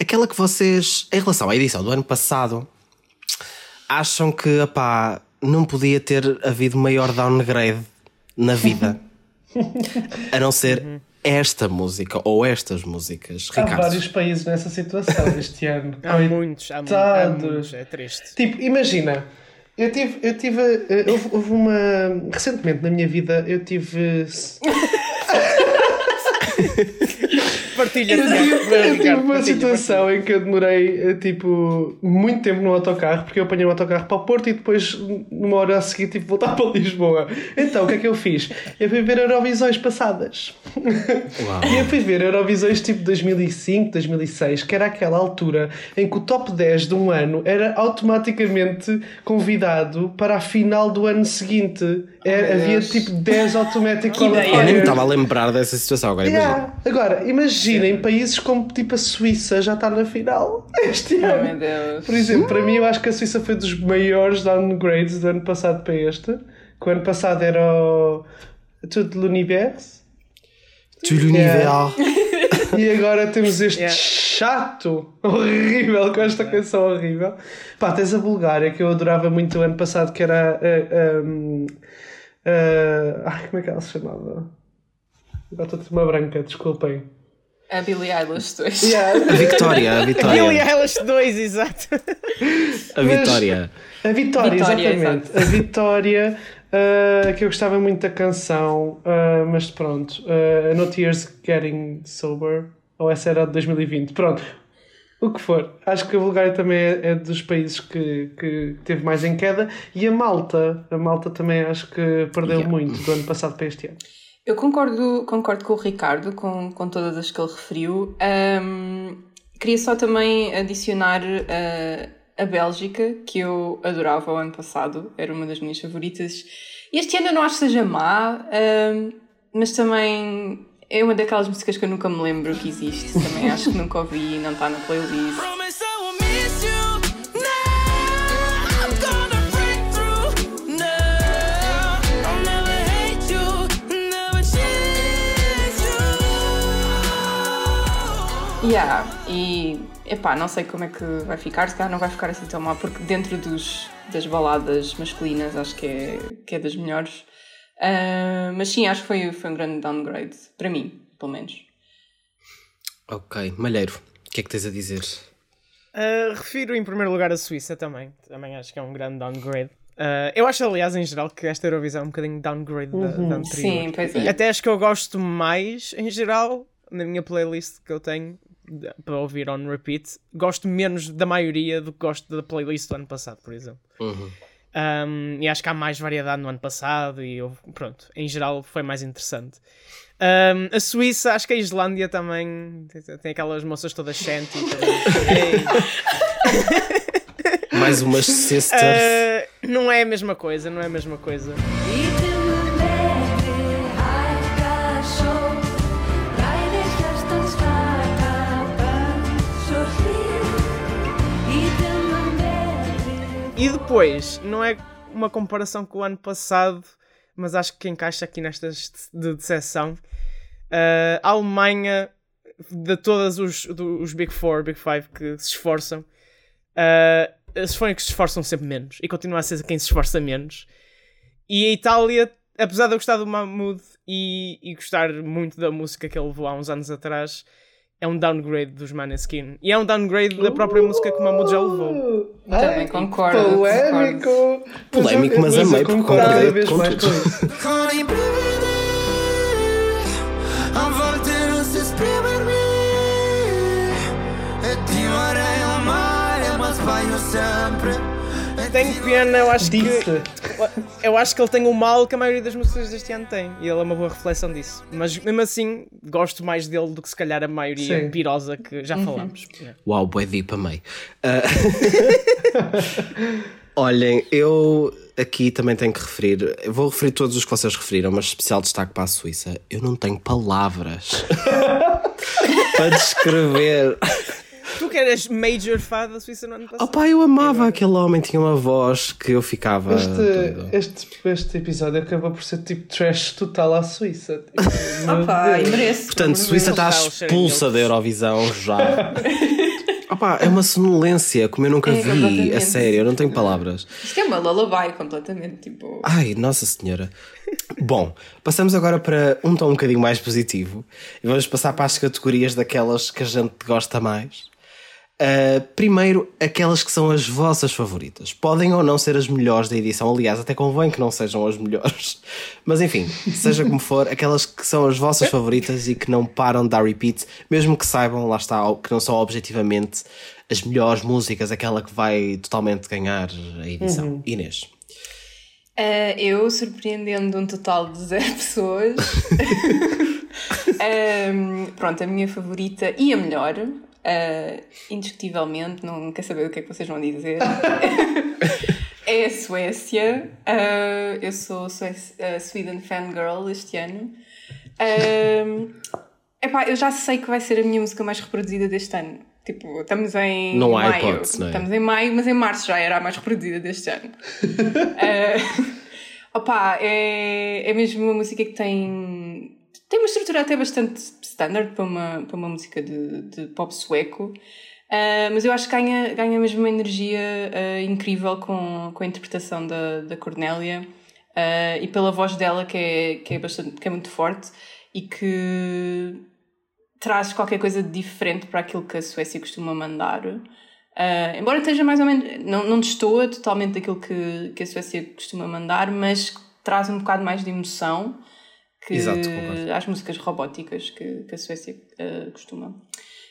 aquela que vocês, em relação à edição do ano passado, acham que opá, não podia ter havido maior downgrade na vida a não ser esta música ou estas músicas. Há Ricardo. vários países nessa situação este ano. Há muitos, há, há muitos, é triste. Tipo, imagina, eu tive, eu tive, eh, houve, houve uma, recentemente na minha vida, eu tive, Partilha, eu Vai, eu tive uma partilha, situação em que eu demorei, eh, tipo, muito tempo no autocarro, porque eu apanhei o autocarro para o Porto e depois, numa hora a seguir, tive voltar para Lisboa. Então, o que é que eu fiz? Eu fui ver Eurovisões passadas. E eu fui ver Eurovisões tipo 2005, 2006, que era aquela altura em que o top 10 de um ano era automaticamente convidado para a final do ano seguinte. É, meu havia Deus. tipo 10 automatic Que ideia. Eu nem me estava a lembrar dessa situação agora, imagina. Yeah. Agora, imagina imagina, em países como tipo a Suíça já está na final este Oh, ano. meu Deus. Por exemplo, para mim eu acho que a Suíça foi dos maiores downgrades do ano passado para este. Que o ano passado era o Tudo l'Univers. Tu l'univers. E agora temos este Yeah. chato, horrível, com esta canção horrível. Pá, tens a Bulgária, que eu adorava muito o ano passado, que era. um, a- ai, como é que ela se chamava? Agora estou a ter uma branca, desculpem. A Billie Eilish 2. A Vitória, a Billie Vitória. Eilish 2, exato. A Vitória. A Vitória, Vitória, exatamente. A Vitória, ah, que eu gostava muito da canção, ah, mas pronto. ah, no Tears Getting Sober, ou essa era de 2020. Pronto. O que for. Acho que a Bulgária também é, é dos países que, que teve mais em queda. E a Malta. A Malta também acho que perdeu Yeah. muito do ano passado para este ano. Eu concordo, concordo com o Ricardo, com, com todas as que ele referiu. Ahm, queria só também adicionar ah, a Bélgica, que eu adorava o ano passado, era uma das minhas favoritas. Este ano eu não acho que seja má, ahm, mas também é uma daquelas músicas que eu nunca me lembro que existe. Também acho que nunca ouvi não está na playlist. Yeah, e epá, não sei como é que vai ficar, se calhar não vai ficar assim tão mal, porque dentro dos, das baladas masculinas acho que é, que é das melhores. Ah, mas sim, acho que foi, foi um grande downgrade, para mim, pelo menos. Ok, Malheiro, o que é que tens a dizer? Uh, refiro em primeiro lugar a Suíça também. Também acho que é um grande downgrade. Uh, eu acho, aliás, em geral, que esta Eurovisão é um bocadinho downgrade da, da anterior. Sim, pois é. Até acho que eu gosto mais, em geral, na minha playlist que eu tenho para ouvir on repeat, gosto menos da maioria do que gosto da playlist do ano passado, por exemplo. Um, e acho que há mais variedade no ano passado e eu, pronto, em geral foi mais interessante. Um, a Suíça, acho que a Islândia também tem- aquelas moças todas shanty. Mais umas sisters. Uh, não é a mesma coisa, não é a mesma coisa. E depois, não é uma comparação com o ano passado, mas acho que encaixa aqui nestas de decepção. Uh, a Alemanha, de todas os, do- os Big Four, Big Five que se esforçam, uh, eles foram que se esforçam sempre menos e continua a ser quem se esforça menos. E a Itália, apesar de eu gostar do Mahmoud e, e gostar muito da música que ele levou há uns anos atrás, é um downgrade dos Maneskin. E é um downgrade da própria música que o Mahmoud já levou. Também concordo, Polémico. Polémico, mas eu amei, porque concordo concordei com tudo. sempre. Tenho pena, eu acho que. Disse. Eu acho que ele tem o mal que a maioria das músicas deste ano tem. E ele é uma boa reflexão disso. Mas mesmo assim, gosto mais dele do que se calhar a maioria Sim. pirosa que já falámos. Uau, bué deep, amei. Ah, Olhem, eu aqui também tenho que referir, eu vou referir todos os que vocês referiram, mas especial destaque para a Suíça. Eu não tenho palavras para descrever. Tu que eras major fã da Suíça no ano passado. Opa, eu amava aquele homem, tinha uma voz que eu ficava. Este, este, este episódio acabou por ser tipo trash total à Suíça. Tipo, Opa, e merece. Portanto, Suíça está expulsa da Eurovisão já. Opa, é uma sonolência como eu nunca É, vi, a completamente. sério, eu não tenho palavras. Isto é uma lullaby completamente, tipo... Ai, Nossa Senhora. Bom, passamos agora para um tom um bocadinho mais positivo e vamos passar para as categorias daquelas que a gente gosta mais. Uh, primeiro, aquelas que são as vossas favoritas. Podem ou não ser as melhores da edição, aliás, até convém que não sejam as melhores. Mas enfim, seja como for, aquelas que são as vossas favoritas e que não param de dar repeat, mesmo que saibam, lá está, que não são objetivamente as melhores músicas, aquela que vai totalmente ganhar a edição. Inês. Ah, eu, surpreendendo um total de zero pessoas. Ahm, pronto, a minha favorita e a melhor, ah, indiscutivelmente, não quer saber o que é que vocês vão dizer. é a Suécia. Ah, eu sou Sué- ah, Sweden Fangirl este ano. Ahm, Epá, eu já sei que vai ser a minha música mais reproduzida deste ano. Tipo, estamos em Não há maio. hipótese, não é? Estamos em maio, mas em março já era a mais reproduzida deste ano. uh, opá, é, é mesmo uma música que tem, tem uma estrutura até bastante standard para uma, para uma música de, de pop sueco. Uh, mas eu acho que ganha, ganha mesmo uma energia uh, incrível com, com a interpretação da, da Cornélia uh, e pela voz dela que é, que, é bastante, que é muito forte e que traz qualquer coisa de diferente para aquilo que a Suécia costuma mandar. Embora esteja mais ou menos. Não, não destoa totalmente daquilo que, que a Suécia costuma mandar, mas traz um bocado mais de emoção que Exato, concordo. as músicas robóticas que, que a Suécia uh, costuma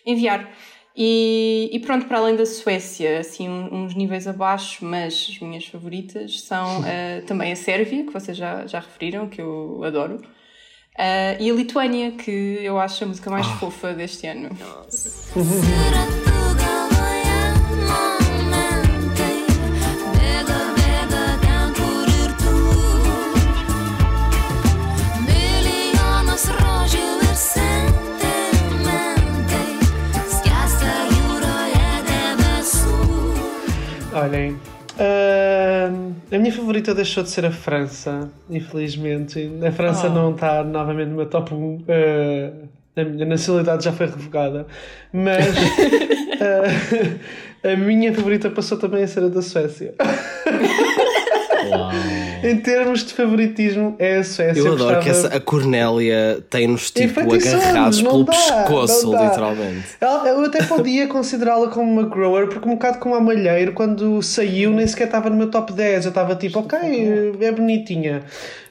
enviar. E, e pronto, para além da Suécia, assim, um- uns níveis abaixo, mas as minhas favoritas são uh, também a Sérvia, que vocês já, já referiram, que eu adoro, uh, e a Lituânia, que eu acho a música mais fofa deste ano. Será Olhem, ah, a minha favorita deixou de ser a França, infelizmente. A França não está novamente no meu top 1. ah, a minha nacionalidade já foi revogada. Mas ah, a minha favorita passou também a ser a da Suécia. Uau. Em termos de favoritismo, é a Suécia. Eu adoro que essa, a Cornélia tem-nos tipo agarrados pelo dá, pescoço, literalmente. Eu até podia considerá-la como uma grower, porque um bocado como a Malheiro, quando saiu, nem sequer estava no meu top 10. Eu estava tipo, ok, é bonitinha.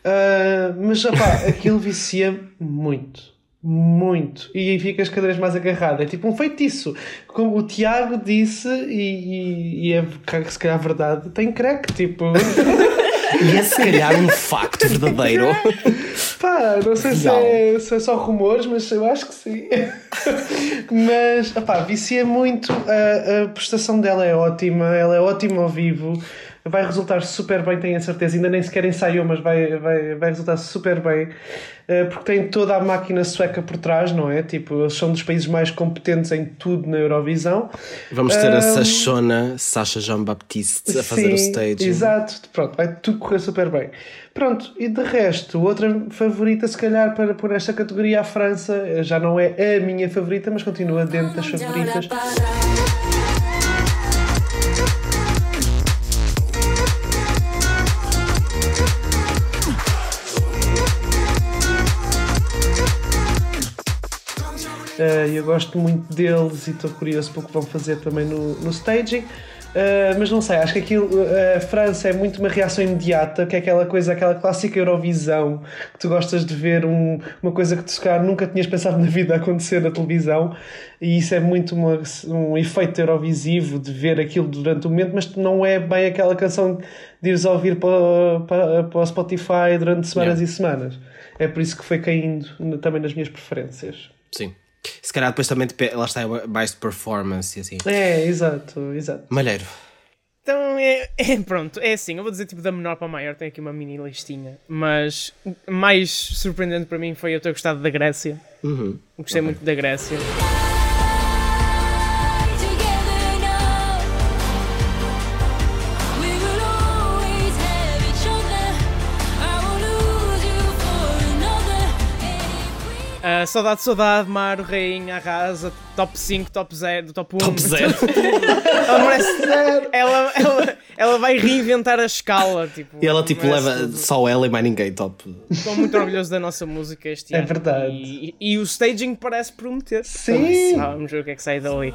Ah, mas opá, aquilo vicia muito. Muito. E aí ficas cada vez mais agarrado. É tipo um feitiço. Como o Tiago disse, e, e, e é se calhar verdade, tem crack. Tipo, E é se calhar um facto verdadeiro. Pá, não sei se é, se é só rumores, mas eu acho que sim. mas, opá, vicia muito. A, a prestação dela é ótima, ela é ótima ao vivo. Vai resultar super bem, tenho a certeza. Ainda nem sequer ensaiou, mas vai, vai, vai resultar super bem. Eh, Porque tem toda a máquina sueca por trás, não é? Tipo, eles são dos países mais competentes em tudo na Eurovisão. Vamos ter a Ahm, Sachona Sasha Jean-Baptiste a fazer o Sim, stage. Exato, pronto, vai tudo correr super bem. Pronto, e de resto, outra favorita, se calhar, para pôr esta categoria, a França, já não é a minha favorita, mas continua dentro das favoritas. Eh, eu gosto muito deles e estou curioso pelo que vão fazer também no, no staging. Eh, mas não sei, acho que aquilo, eh, a França é muito uma reação imediata, que é aquela coisa, aquela clássica Eurovisão, que tu gostas de ver um- uma coisa que tu se calhar nunca tinhas pensado na vida acontecer na televisão, e isso é muito uma- um efeito eurovisivo de ver aquilo durante o momento, mas não é bem aquela canção de ires ouvir para, para, para o Spotify durante semanas Yeah. e semanas. É por isso que foi caindo também nas minhas preferências. Sim. Se calhar depois também lá está é mais de performance e assim. É, exato, exato. Malheiro. Então é, é- pronto, é assim, eu vou dizer tipo da menor para a maior, tenho aqui uma mini listinha, mas mais surpreendente para mim foi eu ter gostado da Grécia. Uhum. Gostei muito da Grécia. Ah, saudade, saudade, Maro, Rainha, Arrasa, top 5, top 0, top 1. Top zero. ela, merece, ela, ela, ela vai reinventar a escala. Tipo, E ela tipo leva tudo. só ela e mais ninguém, top. Estou muito orgulhoso da nossa música este É ano. verdade. E, e o staging parece prometer. Sim. Ah, vamos ver o que é que sai dali.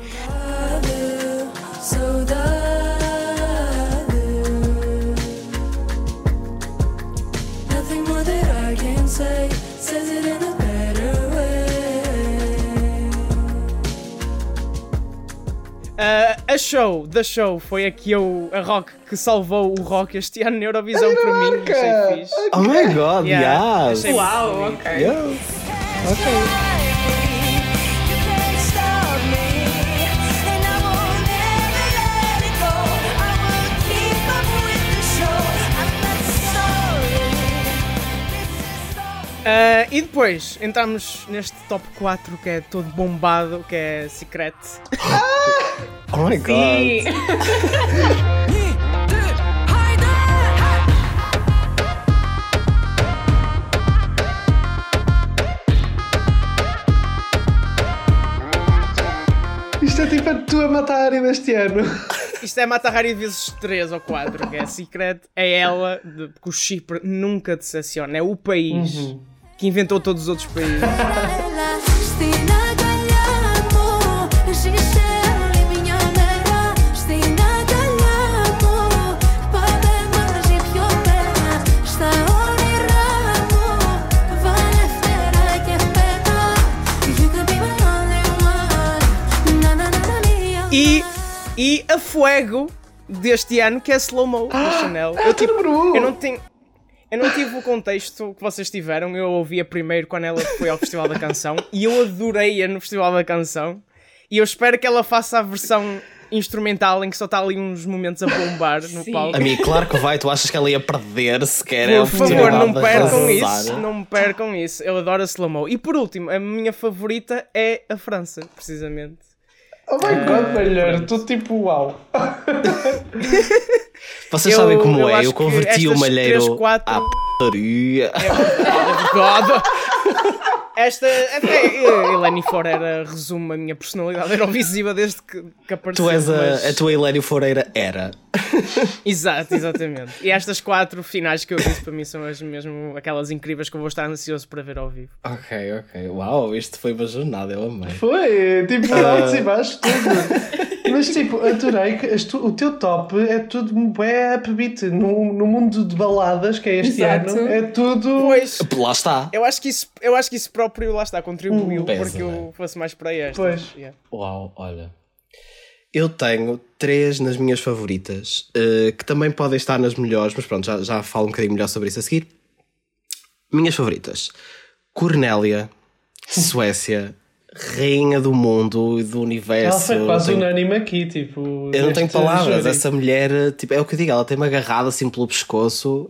Nothing more that I can say says it Ah, a show, da show, foi a que eu, a rock que salvou o rock este ano na Eurovisão para mim. Achei fixe. Oh my god, Yeah, yes. achei Uau, muito bonito. ok. Ah, e depois entramos neste top 4 que é todo bombado, que é Secret. Oh my god. Sim. Isto é tipo a tua matar deste ano. Isto é Mata Hari vezes 3 ou 4, que é Secret. É ela, de, porque o Chipre nunca decepciona. É o país Uhum. Que inventou todos os outros países. E, e a fuego deste ano, que é Slow Mo da Chanel. é Eu, tipo, eu não tenho. Eu não tive o contexto que vocês tiveram, eu ouvia primeiro quando ela foi ao Festival da Canção e eu adorei-a no Festival da Canção e eu espero que ela faça a versão instrumental em que só está ali uns momentos a bombar no Sim. palco. A mim, claro que vai, tu achas que ela ia perder sequer a Por favor, não percam isso, não me percam isso. Eu adoro a slow mo. E por último, a minha favorita é a França, precisamente. Oh my god, melhor. Estou tipo uau. Vocês Eu- sabem como eu é, eu converti o malheiro três, quatro- à putaria. Oh, God. Esta. É, é, Eleni Foreira resume a minha personalidade eurovisiva desde que, que apareceu. Tu és mas- a, a tua Hilário Foreira era. Exato, exatamente. E estas quatro finais que eu disse para mim são as mesmo aquelas incríveis que eu vou estar ansioso para ver ao vivo. Ok, ok. Uau, isto foi uma jornada, eu amei. Foi, tipo, Ah. altos e baixos, tudo. Mas, tipo, adorei que tu- o teu top é tudo bué upbeat. No, no mundo de baladas, que é este Exato. ano, é tudo... Pois. Lá está. Eu acho que isso, eu acho que isso próprio lá está, contribuiu Hum, Pesa, para que eu né? fosse mais para esta. Pois. Yeah. Uau, olha. Eu tenho três nas minhas favoritas, eh, que também podem estar nas melhores, mas pronto, já, já falo um bocadinho melhor sobre isso a seguir. Minhas favoritas: Cornélia, Suécia, Rainha do Mundo e do Ela Universo. foi quase Tenho- unânime aqui, tipo... Eu não tenho palavras. júri. Essa mulher, tipo, é o que eu digo, ela tem-me agarrado assim pelo pescoço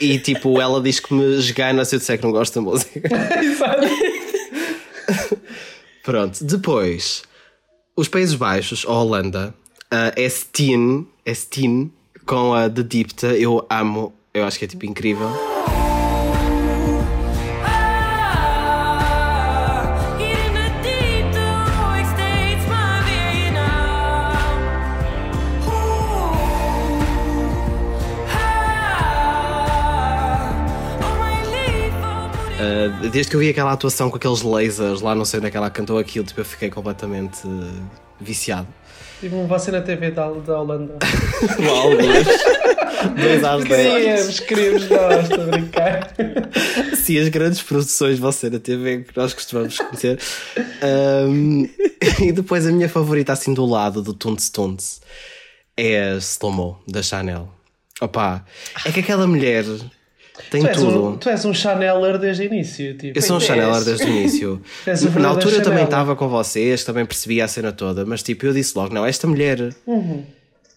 e tipo, ela diz que me esgana se eu disser que não gosto da música. Exato. Pronto, depois, os Países Baixos, a Holanda, a Estin, Estin com a The Dipta, eu amo, eu acho que é tipo incrível. Uh, desde que eu vi aquela atuação com aqueles lasers lá, não sei onde é que ela cantou aquilo, tipo, eu fiquei completamente uh, viciado. Tipo, você na TV da, da Holanda. Uau, dois, dois às dez. Queríamos, queríamos nós, estou a brincar. Sim, as grandes produções vão ser a TV que nós costumamos conhecer. Um, e depois a minha favorita, assim do lado do Tunts Tunts, é a Slow Mo da Chanel. Opa, é que aquela mulher tem Tu tudo. um, tu és um Chaneler desde o início, tipo. Eu sou um Chaneler desde o início. Na altura eu também estava com vocês, também percebia a cena toda, mas tipo, eu disse logo: não, esta mulher. Uhum.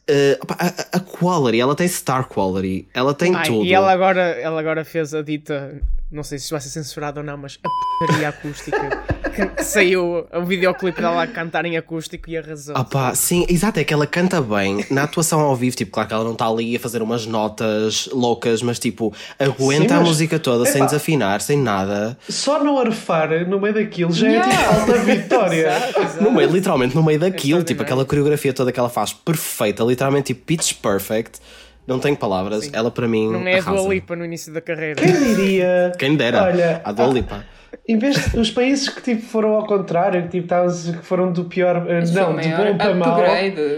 eh, opa, a, a quality, ela tem star quality, ela tem Ai, tudo. e ela agora, ela agora fez a dita, não sei se vai ser censurado ou não, mas a porcaria acústica saiu o videoclipe dela a cantar em acústico e arrasou. Opa, sim, exato, é que ela canta bem na atuação ao vivo, tipo, claro que ela não está ali a fazer umas notas loucas, mas tipo, aguenta Sim, a mas- música toda sem desafinar, sem nada. Só não arfar no meio daquilo já é tipo Yeah. alta vitória. Exato, exato. No meio, literalmente no meio daquilo, tipo, aquela coreografia toda que ela faz perfeita, literalmente tipo pitch perfect. Não tenho palavras, ela para mim. Não é a arrasa. Dua Lipa no início da carreira. Quem diria? Quem dera, Olha, a Dua Lipa. Em vez de os países que tipo, foram ao contrário, que, tipo, estavam- que foram do pior, eh, Este não, foi o de maior bom para mal.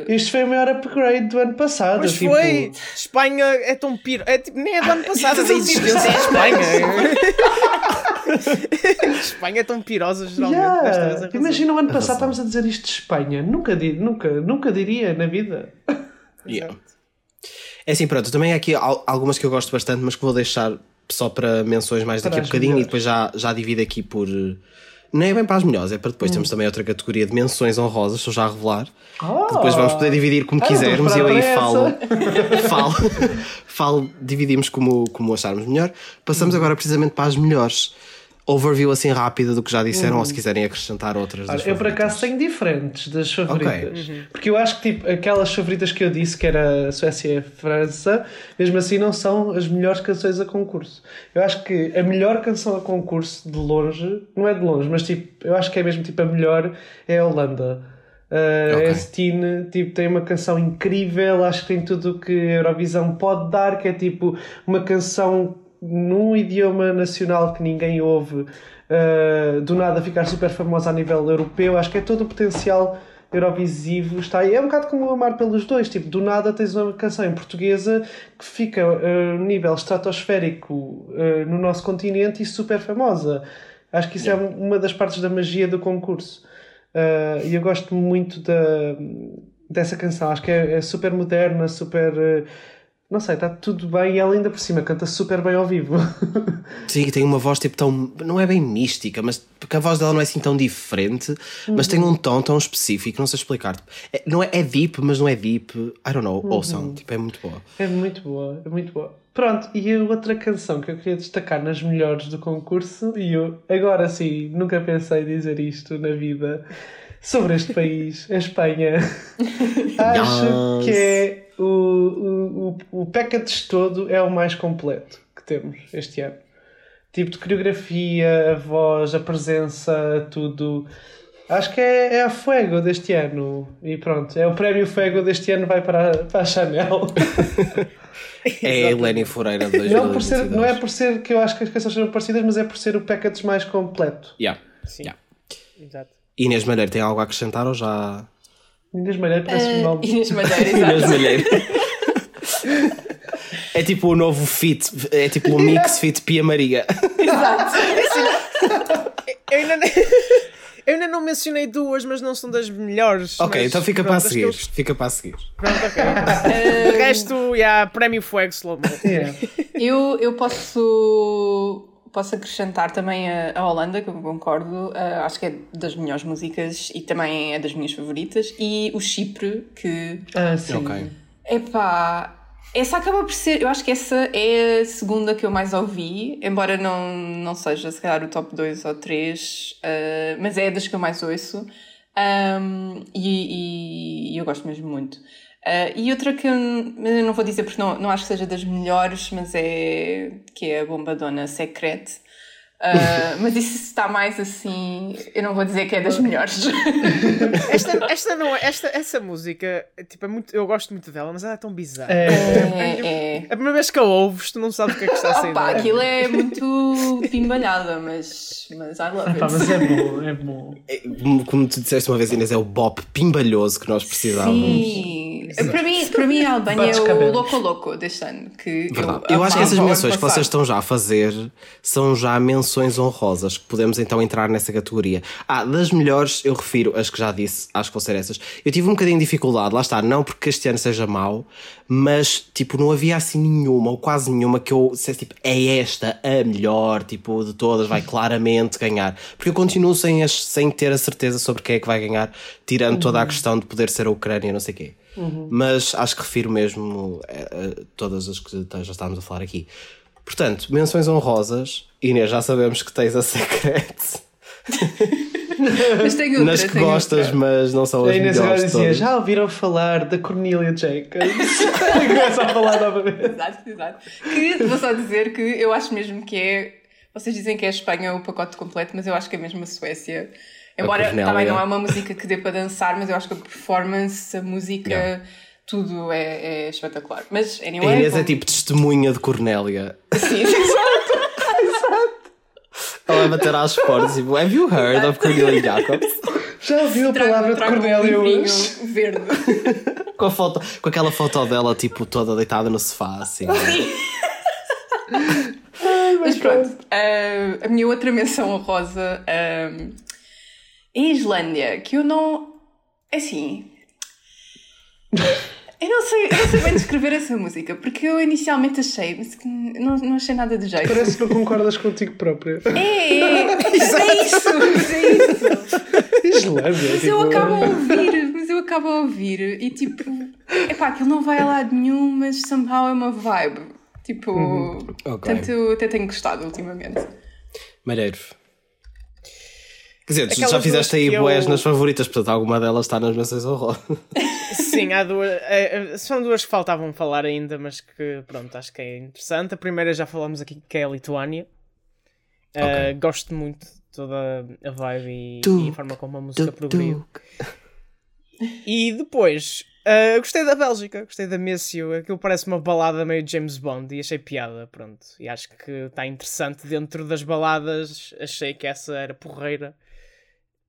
Este foi o maior upgrade do ano passado. Mas tipo, foi! Espanha é tão piro. É, tipo, nem é do ano passado, é da existência de Espanha. Espanha é tão pirosa geralmente. Yeah. arrasou. Imagina o ano passado estávamos a dizer isto de Espanha. Nunca, di- nunca, nunca diria na vida. Yeah. É assim, pronto, também há aqui al- algumas que eu gosto bastante, mas que vou deixar só para menções mais daqui Para a bocadinho e melhores. depois já, já divido aqui por, Nem é bem para as melhores, é para depois temos também outra categoria de menções honrosas, estou já a revelar. que depois vamos poder dividir como Ah, não quisermos e eu aí falo, preparado falo, falo, dividimos como, como acharmos melhor. Passamos agora precisamente para as melhores. Overview assim rápida do que já disseram, ou se quiserem acrescentar outras. das Olha, eu por acaso tenho diferentes das favoritas. Porque eu acho que tipo, aquelas favoritas que eu disse, que era a Suécia e a França, mesmo assim não são as melhores canções a concurso. Eu acho que a melhor canção a concurso, de longe, não é de longe, mas tipo, eu acho que é mesmo tipo a melhor, é a Holanda. Uh, Ok. A Stine tipo, tem uma canção incrível, acho que tem tudo o que a Eurovisão pode dar, que é tipo uma canção num idioma nacional que ninguém ouve, uh, do nada ficar super famosa a nível europeu. Acho que é todo o potencial eurovisivo está aí. É um bocado como o Amar pelos Dois, tipo, do nada tens uma canção em portuguesa que fica uh, nível estratosférico uh, no nosso continente e super famosa. Acho que isso é uma das partes da magia do concurso. Uh, e eu gosto muito da, dessa canção. Acho que é, é super moderna, super. Não sei, está tudo bem e ela ainda por cima canta super bem ao vivo. Sim, tem uma voz tipo tão. Não é bem mística, mas porque a voz dela não é assim tão diferente, mas tem um tom tão específico, não sei explicar. É, não é, é deep, mas não é deep. I don't know, ouçam, tipo, é muito boa. é muito boa, é muito boa. Pronto, e a outra canção que eu queria destacar nas melhores do concurso, e eu agora sim, nunca pensei dizer isto na vida sobre este país, a Espanha. Acho Yes. que é o, o, o, package todo é o mais completo que temos este ano. Tipo de coreografia, a voz, a presença, tudo. Acho que é, é a Fuego deste ano. E pronto, é o prémio Fuego deste ano vai para, a- para a Chanel. É a Helene Foreira de 2022. Não, por ser, não é por ser que eu acho que as canções são parecidas, mas é por ser o package mais completo. Yeah. Sim. Yeah. Exato. Inês Malheiro tem algo a acrescentar ou já. Inês Malheiro parece um Uh, nome. Inês Malheiro, Inês exato. Malheiro. É tipo o novo fit, é tipo o mix fit Pia Maria. Eu ainda, nem- eu ainda não mencionei duas, mas não são das melhores. Ok, mas então fica pronto, para que eu- seguir. Fica para a seguir. Pronto, ok. De resto, yeah, prémio Fuego Slow Mo. Yeah. Eu, eu posso, posso acrescentar também a, a Holanda, que eu concordo, ah, acho que é das melhores músicas e também é das minhas favoritas, e o Chipre, que Ah, sim. Ok. Epá, essa acaba por ser. Eu acho que essa é a segunda que eu mais ouvi, embora não, não seja se calhar o top 2 ou 3, mas é das que eu mais ouço Ahm, e, e- e eu gosto mesmo muito. Ah, e outra que eu, eu não vou dizer porque não, não acho que seja das melhores, mas é que é a Bombadona Secret. Ah, mas isso está mais assim. Eu não vou dizer que é das melhores. Esta, esta não esta, essa música, tipo, é muito, eu gosto muito dela, mas ela é tão bizarra. É, é, é. A primeira vez que a ouves, tu não sabes o que é que está a sair Opa, aquilo é muito pimbalhada, mas, mas I love it. mas é bom, é bom. É, Como como tu disseste uma vez, Inês, é o bop pimbalhoso que nós precisávamos. Sim, para mim, para mim a Albânia Bates é o cabelos. Loco Loco deste ano. Que Verdade. eu, Eu, acho que essas menções que vocês estão já a fazer são já menções honrosas, que podemos então entrar nessa categoria. Ah, das melhores, eu refiro as que já disse, acho que vão ser essas. Eu tive um bocadinho de dificuldade, lá está, não porque este ano seja mau, mas tipo, não havia assim nenhuma, ou quase nenhuma, que eu dissesse tipo, é esta a melhor, tipo, de todas, vai claramente ganhar. Porque eu continuo sem, as- sem ter a certeza sobre quem é que vai ganhar, tirando toda a questão de poder ser a Ucrânia, não sei o quê. Mas acho que refiro mesmo a, a todas as que já estávamos a falar aqui. Portanto, menções honrosas. Inês, já sabemos que tens a Secret. Mas tenho outra, Nas que tenho gostas, outra. mas não são A as Inês agora melhores dizia: já ouviram falar da Cornelia Jacobs? E começa a falar novamente. Exato, exato. Que vou só dizer que eu acho mesmo que é. Vocês dizem que é a Espanha o pacote completo, mas eu acho que é mesmo a Suécia. Embora também não é uma música que dê para dançar, mas eu acho que a performance, a música, Yeah. tudo é, é espetacular. Mas, A anyway. Inês é vou- tipo testemunha de Cornélia. Sim, Ela vai bater às portas e tipo, Have you heard of Cornelia Jacobs? Já ouviu a palavra de um Cornélia livrinho hoje? verde. Com, a foto, com aquela foto dela, tipo, toda deitada no sofá, assim. Mas pronto, ah, a minha outra menção honrosa ah, em Islândia, que eu não. é Assim. Eu não sei, eu não sei bem descrever essa música, porque eu inicialmente achei, mas que não, não achei nada do jeito. Parece que não concordas contigo própria. É, é, mas é isso, mas é isso. Islândia. Mas tipo, eu acabo a ouvir, mas eu acabo a ouvir e tipo, epá, aquilo não vai a lado nenhum, mas somehow é uma vibe. Tipo, Ok. tanto até tenho gostado ultimamente. Maneiro. Quer dizer, tu Aquelas já fizeste aí que eu- boés nas favoritas, portanto alguma delas está nas menções honrosas. Sim, há duas. eh, eh, São duas que faltavam falar ainda, mas que pronto, acho que é interessante. A primeira já falamos aqui, que é a Lituânia. Eh, Ok. gosto muito de toda a vibe e, e a forma como a música progrediu. E depois, eh, gostei da Bélgica, gostei da Messio. Aquilo parece uma balada meio James Bond e achei piada, pronto. E acho que está interessante dentro das baladas. Achei que essa era porreira.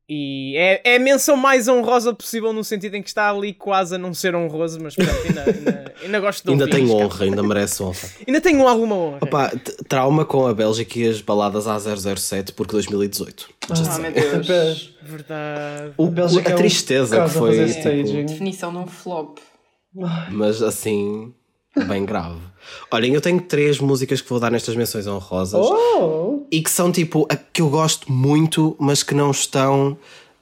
E é, é a menção mais honrosa possível no sentido em que está ali quase a não ser honroso, mas pronto, ainda, ainda, ainda gosto de Ainda tem honra, ainda merece honra. Ainda tenho alguma honra. Opa, trauma com a Bélgica e as baladas A007 porque 2018. Ah, meu Deus. Verdade. O, A a é um tristeza que caso a foi. tipo. Definição de um flop. mas assim, bem grave. Olhem, eu tenho três músicas que vou dar nestas menções honrosas Oh! e que são tipo a que eu gosto muito, mas que não estão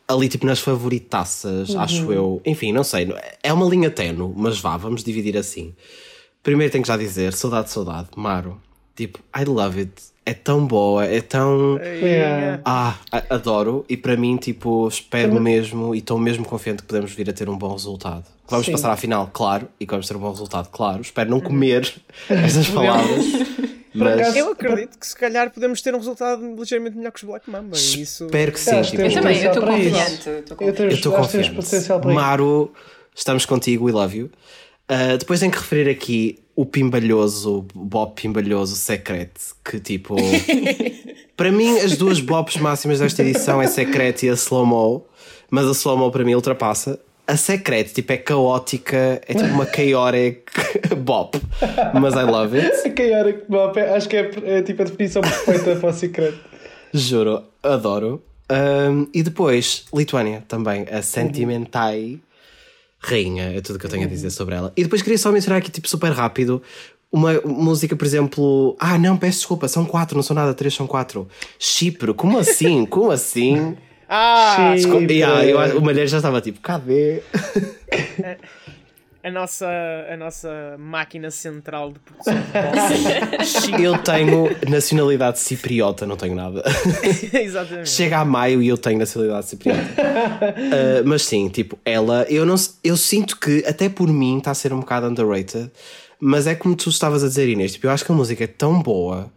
ali tipo nas favoritaças, acho eu. Enfim, não sei. É uma linha tenue, mas vá, vamos dividir assim. Primeiro tenho que já dizer, saudade, saudade, Maro. Tipo, I love it. É tão boa, é tão. Yeah. Ah, adoro. E para mim, tipo, espero mesmo e estou mesmo confiante que podemos vir a ter um bom resultado. Que vamos Sim. passar à final, claro, e que vamos ter um bom resultado, claro. Espero não comer estas palavras. Mas acaso- Eu acredito que se calhar podemos ter um resultado ligeiramente melhor que os Black Mamba. Isso... espero que sim. Tipo, Eu também, eu estou confiante. estou Eu estou confiante. isso. Maro, estamos contigo, we love you. Uh, depois tenho que referir aqui o pimbalhoso, o Bob Pimbalhoso Secret, que tipo. para mim, as duas Bobs máximas desta edição é Secret e a Slow Mo, mas a Slow Mo para mim ultrapassa. A Secret, tipo, é caótica, é tipo uma chaotic Bop, mas I love it. Que hora que bom, acho que é, é tipo a definição perfeita para o secreto. Juro, adoro. Um, e depois, Lituânia também, a Sentimentai Rainha, é tudo o que eu tenho a dizer sobre ela. E depois queria só mencionar aqui, tipo, super rápido, uma música, por exemplo. Ah, não, peço desculpa, são quatro, não são nada, três são quatro. Chipre, como assim? Como assim? Ah, Sim. Co- Yeah, eu, o Malheiro já estava tipo, cadê? a nossa, a nossa máquina central de produção de. Eu tenho nacionalidade cipriota, não tenho nada. Exatamente. Chega a maio e eu tenho nacionalidade cipriota. Uh, mas sim, tipo, ela, eu, não, eu sinto que até por mim está a ser um bocado underrated, mas é como tu estavas a dizer, Inês, tipo, eu acho que a música é tão boa.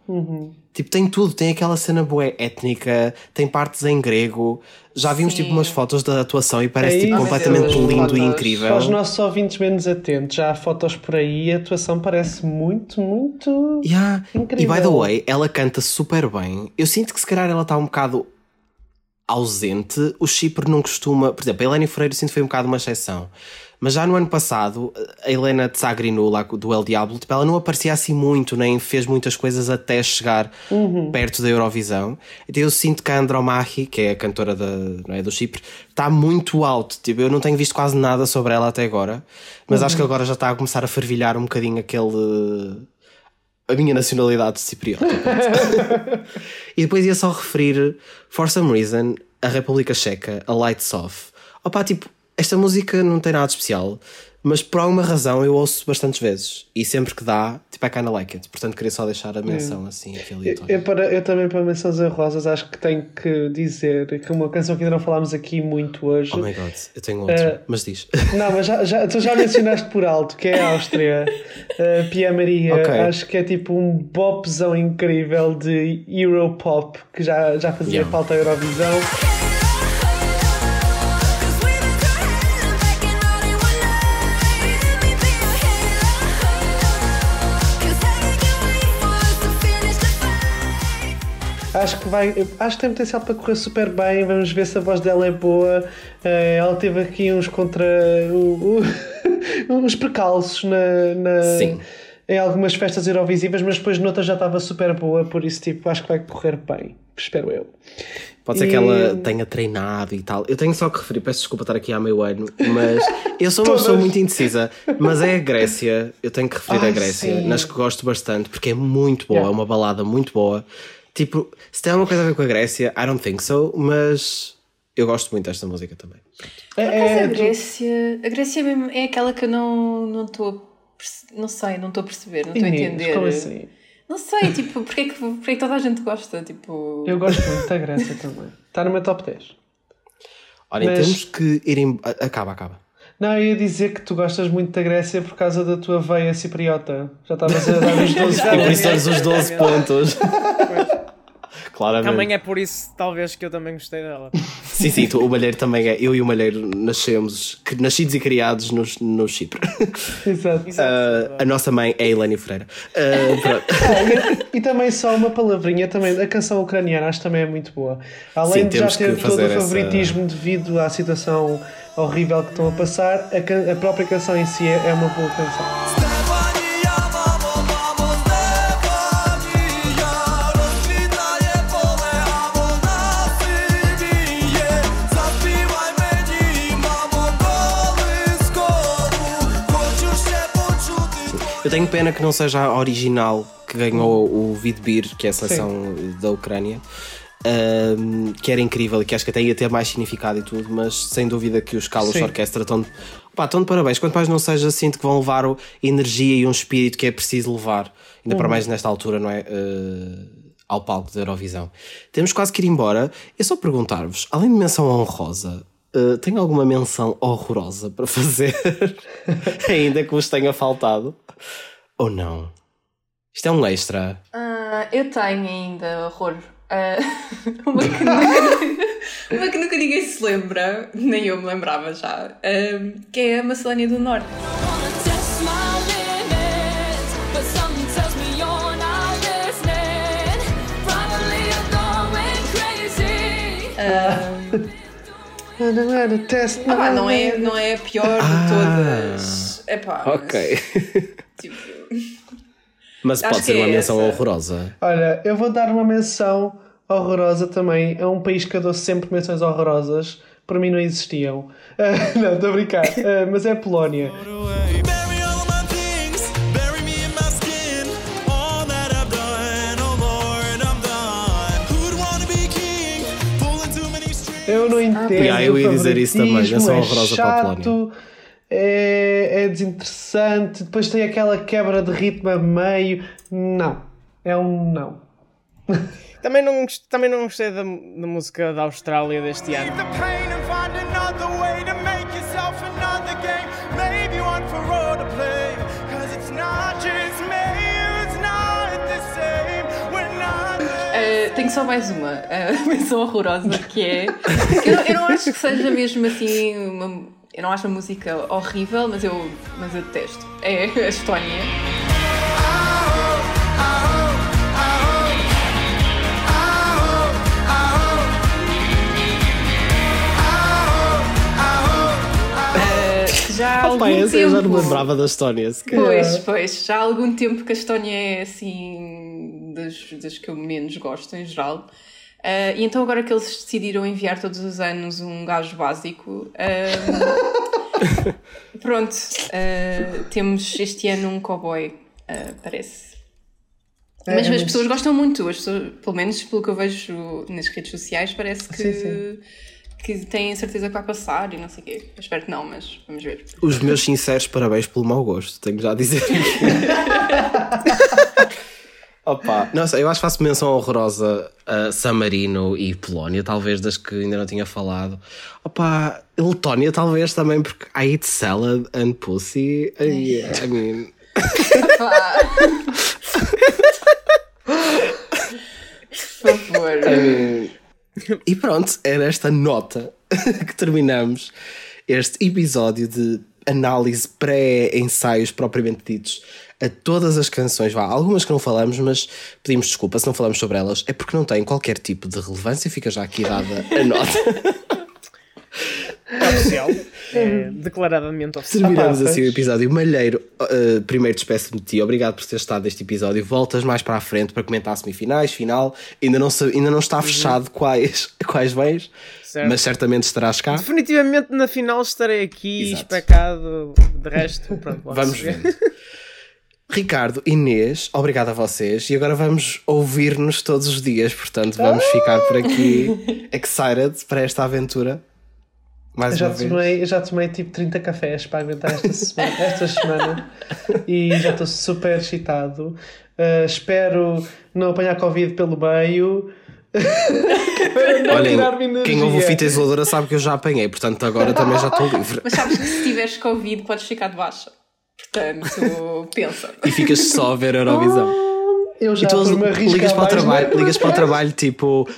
Tipo, tem tudo, tem aquela cena boa étnica, tem partes em grego. Já vimos Sim. tipo umas fotos da atuação e parece É tipo completamente lindo e incrível. Para os nossos ouvintes menos atentos, já há fotos por aí e a atuação parece muito, muito. Yeah. E Incrível. by the way, ela canta super bem. Eu sinto que se calhar ela está um bocado ausente. O Chipre não costuma. Por exemplo, a Helena Freire eu sinto que foi um bocado uma exceção. Mas já no ano passado, a Helena Tsagrinu, lá do El Diablo, tipo, ela não aparecia assim muito, nem fez muitas coisas até chegar perto da Eurovisão. Então eu sinto que a Andromachi, que é a cantora da, não é, do Chipre, está muito alto. Tipo, eu não tenho visto quase nada sobre ela até agora, mas acho que agora já está a começar a fervilhar um bocadinho aquele a minha nacionalidade cipriota. e depois ia só referir, for some reason, a República Checa, a Lights Off. Opa, tipo, esta música não tem nada de especial, mas por alguma razão eu ouço bastantes vezes. E sempre que dá, tipo, I kinda like it. Portanto, queria só deixar a menção assim, aqui Eu, aleatória. eu para, eu também, para menções honrosas, acho que tenho que dizer que uma canção que ainda não falámos aqui muito hoje. Oh my god, eu tenho outro, Eh, mas diz. Não, mas já, já, tu já mencionaste por alto, que é a Áustria, uh, Pia Maria. Ok. Acho que é tipo um bopzão incrível de Europop que já, já fazia Yeah. falta à Eurovisão. Acho que vai, acho que tem potencial para correr super bem. Vamos ver se a voz dela é boa. Eh, ela teve aqui uns contra o- o- uns precalços na, na- Sim. em algumas festas eurovisivas, mas depois noutra já estava super boa, por isso tipo, acho que vai correr bem. Espero eu. Pode ser E- que ela tenha treinado e tal. Eu tenho só que referir, peço desculpa estar aqui há meio ano, mas eu sou uma pessoa muito indecisa. Mas é a Grécia, eu tenho que referir Ai, a Grécia, sim. nas que gosto bastante, porque é muito boa, Yeah. é uma balada muito boa. Tipo, se tem alguma coisa a ver com a Grécia, I don't think so, mas eu gosto muito desta música também. É, Mas é a do- Grécia, a Grécia mesmo é aquela que eu não não estou não sei, não estou a perceber, não estou a Inês, entender. Como assim? Não sei, tipo, porque é que, porque é que toda a gente gosta? Tipo, Eu gosto muito da Grécia também. Está no meu top 10. Olha, Mas- temos que ir em... Acaba, acaba. Não, eu ia dizer que tu gostas muito da Grécia por causa da tua veia cipriota. Já estavas a dar os 12 E por pontos. isso os 12 pontos. Claramente. Também é por isso, talvez, que eu também gostei dela. Sim, sim, tu- o Malheiro também é. Eu e o Malheiro nascemos, nascidos e criados no, no Chipre. Exato. Ah, a nossa mãe é a Helene Freira. Ah, pronto. E também só uma palavrinha, também, a canção ucraniana acho que também é muito boa. Além Sim, de já ter todo o essa- favoritismo devido à situação horrível que estão a passar, a, a própria canção em si é, é uma boa canção. Eu tenho pena que não seja a original que ganhou o Vidbir, que é a seleção da Ucrânia. ahm, que era incrível e que acho que até ia ter mais significado e tudo, mas sem dúvida que os Carlos Sim. Orquestra estão de, pá, estão de parabéns. Quanto mais não seja, sinto que vão levar energia e um espírito que é preciso levar, ainda para mais nesta altura, não é? Ah, ao palco da Eurovisão. Temos quase que ir embora. Eu só perguntar-vos, além de menção honrosa, ah, tem alguma menção horrorosa para fazer? ainda que vos tenha faltado? Ou não? Isto é um extra. Ah, eu tenho ainda horror. Ah, uma, que nunca, uma que nunca ninguém se lembra, nem eu me lembrava já, ah, que é a Macedónia do Norte. wanna test my limits, but something tells me you're not listening. Probably you're going crazy. Test Ah, pá, não, é, não é a pior de todas. É pá, Ok. tipo, Mas pode ser uma é menção essa. horrorosa. Olha, eu vou dar uma menção horrorosa também a um país que eu dou sempre menções horrorosas. Para mim não existiam. Ah, não, estou a brincar. Ah, mas é a Polónia. Eu não entendo. Yeah, eu ia dizer isso também, é horrorosa para a chato, é, é desinteressante. Depois tem aquela quebra de ritmo a meio. Não. É um não. Também não, também não gostei da, da música da Austrália deste ano. Tenho só mais uma, uh, menção horrorosa, que é. eu, eu não acho que seja mesmo assim. Uma, eu não acho a música horrível, mas eu, mas eu detesto. É a Estónia. Já há algum tempo. eu já não me lembrava da Estónia. sequer. Pois, pois, já há algum tempo que a Estónia é assim das, das que eu menos gosto em geral. Ah, e então agora que eles decidiram enviar todos os anos um gajo básico, ah, pronto, ah, temos este ano um cowboy, parece. É, Mas é as pessoas gostam muito, as pessoas, pelo menos pelo que eu vejo nas redes sociais, parece que, Sim, sim. que têm certeza que vai passar e não sei o quê. Eu espero que não, mas vamos ver. Os meus sinceros parabéns pelo mau gosto, tenho já a dizer. Opa, nossa, eu acho que faço menção horrorosa a San Marino e Polónia, talvez das que ainda não tinha falado. Opa, Letónia talvez também, porque I eat salad and pussy. I, I mean, Por favor. E pronto, é nesta nota que terminamos este episódio de análise pré-ensaios propriamente ditos a todas as canções. Vá, algumas que não falamos, mas pedimos desculpa se não falamos sobre elas. É porque não têm qualquer tipo de relevância. Fica já aqui dada a nota. Oficial. É declaradamente oficial. Terminamos pá, assim o episódio. Malheiro, uh, primeiro despeço-me de ti. Obrigado por ter estado neste episódio. Voltas mais para a frente para comentar semifinais, final. Ainda não, ainda não está fechado quais, quais vens, Certo. mas certamente estarás cá. Definitivamente na final estarei aqui Exato. especado. De resto, pronto, Vamos ver. Ricardo, Inês, obrigado a vocês. E agora vamos ouvir-nos todos os dias. Portanto, vamos ficar por aqui excited para esta aventura. Mais já, uma vez. tomei, eu já tomei tipo 30 cafés para aguentar esta semana, esta semana e já estou super excitado. Uh, espero não apanhar Covid pelo meio. Olhem, quem ouve o fita isoladora sabe que eu já apanhei, portanto agora também já estou livre. Mas sabes que se tiveres Covid podes ficar de baixa. Portanto, pensa. E ficas só a ver a Eurovisão. Eu já E tu ligas para o trabalho, ligas para o trabalho tipo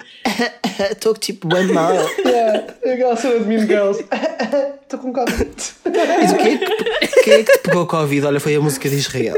estou tipo bem mal. Yeah, aquela cena de Mean Girls. Estou com Covid. Mas o que é que, quem é que te pegou Covid? Olha, foi a música de Israel.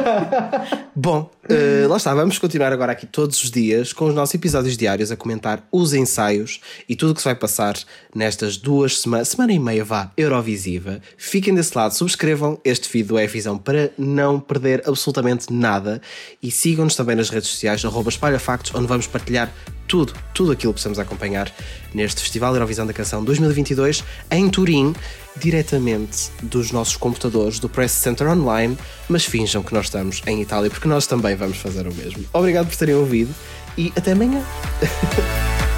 Bom, eh, lá está, vamos continuar agora aqui todos os dias com os nossos episódios diários a comentar os ensaios e tudo o que se vai passar nestas duas semanas, semana e meia vá, Eurovisiva. Fiquem desse lado, subscrevam este feed do Efisão para não perder absolutamente nada e sigam-nos também nas redes sociais, arroba espalhafactos, onde vamos partilhar tudo, tudo aquilo que estamos a acompanhar neste Festival Eurovisão da Canção 2022 em Turim, diretamente dos nossos computadores do Press Center Online, mas finjam que nós estamos em Itália porque nós também vamos fazer o mesmo. Obrigado por terem ouvido e até amanhã.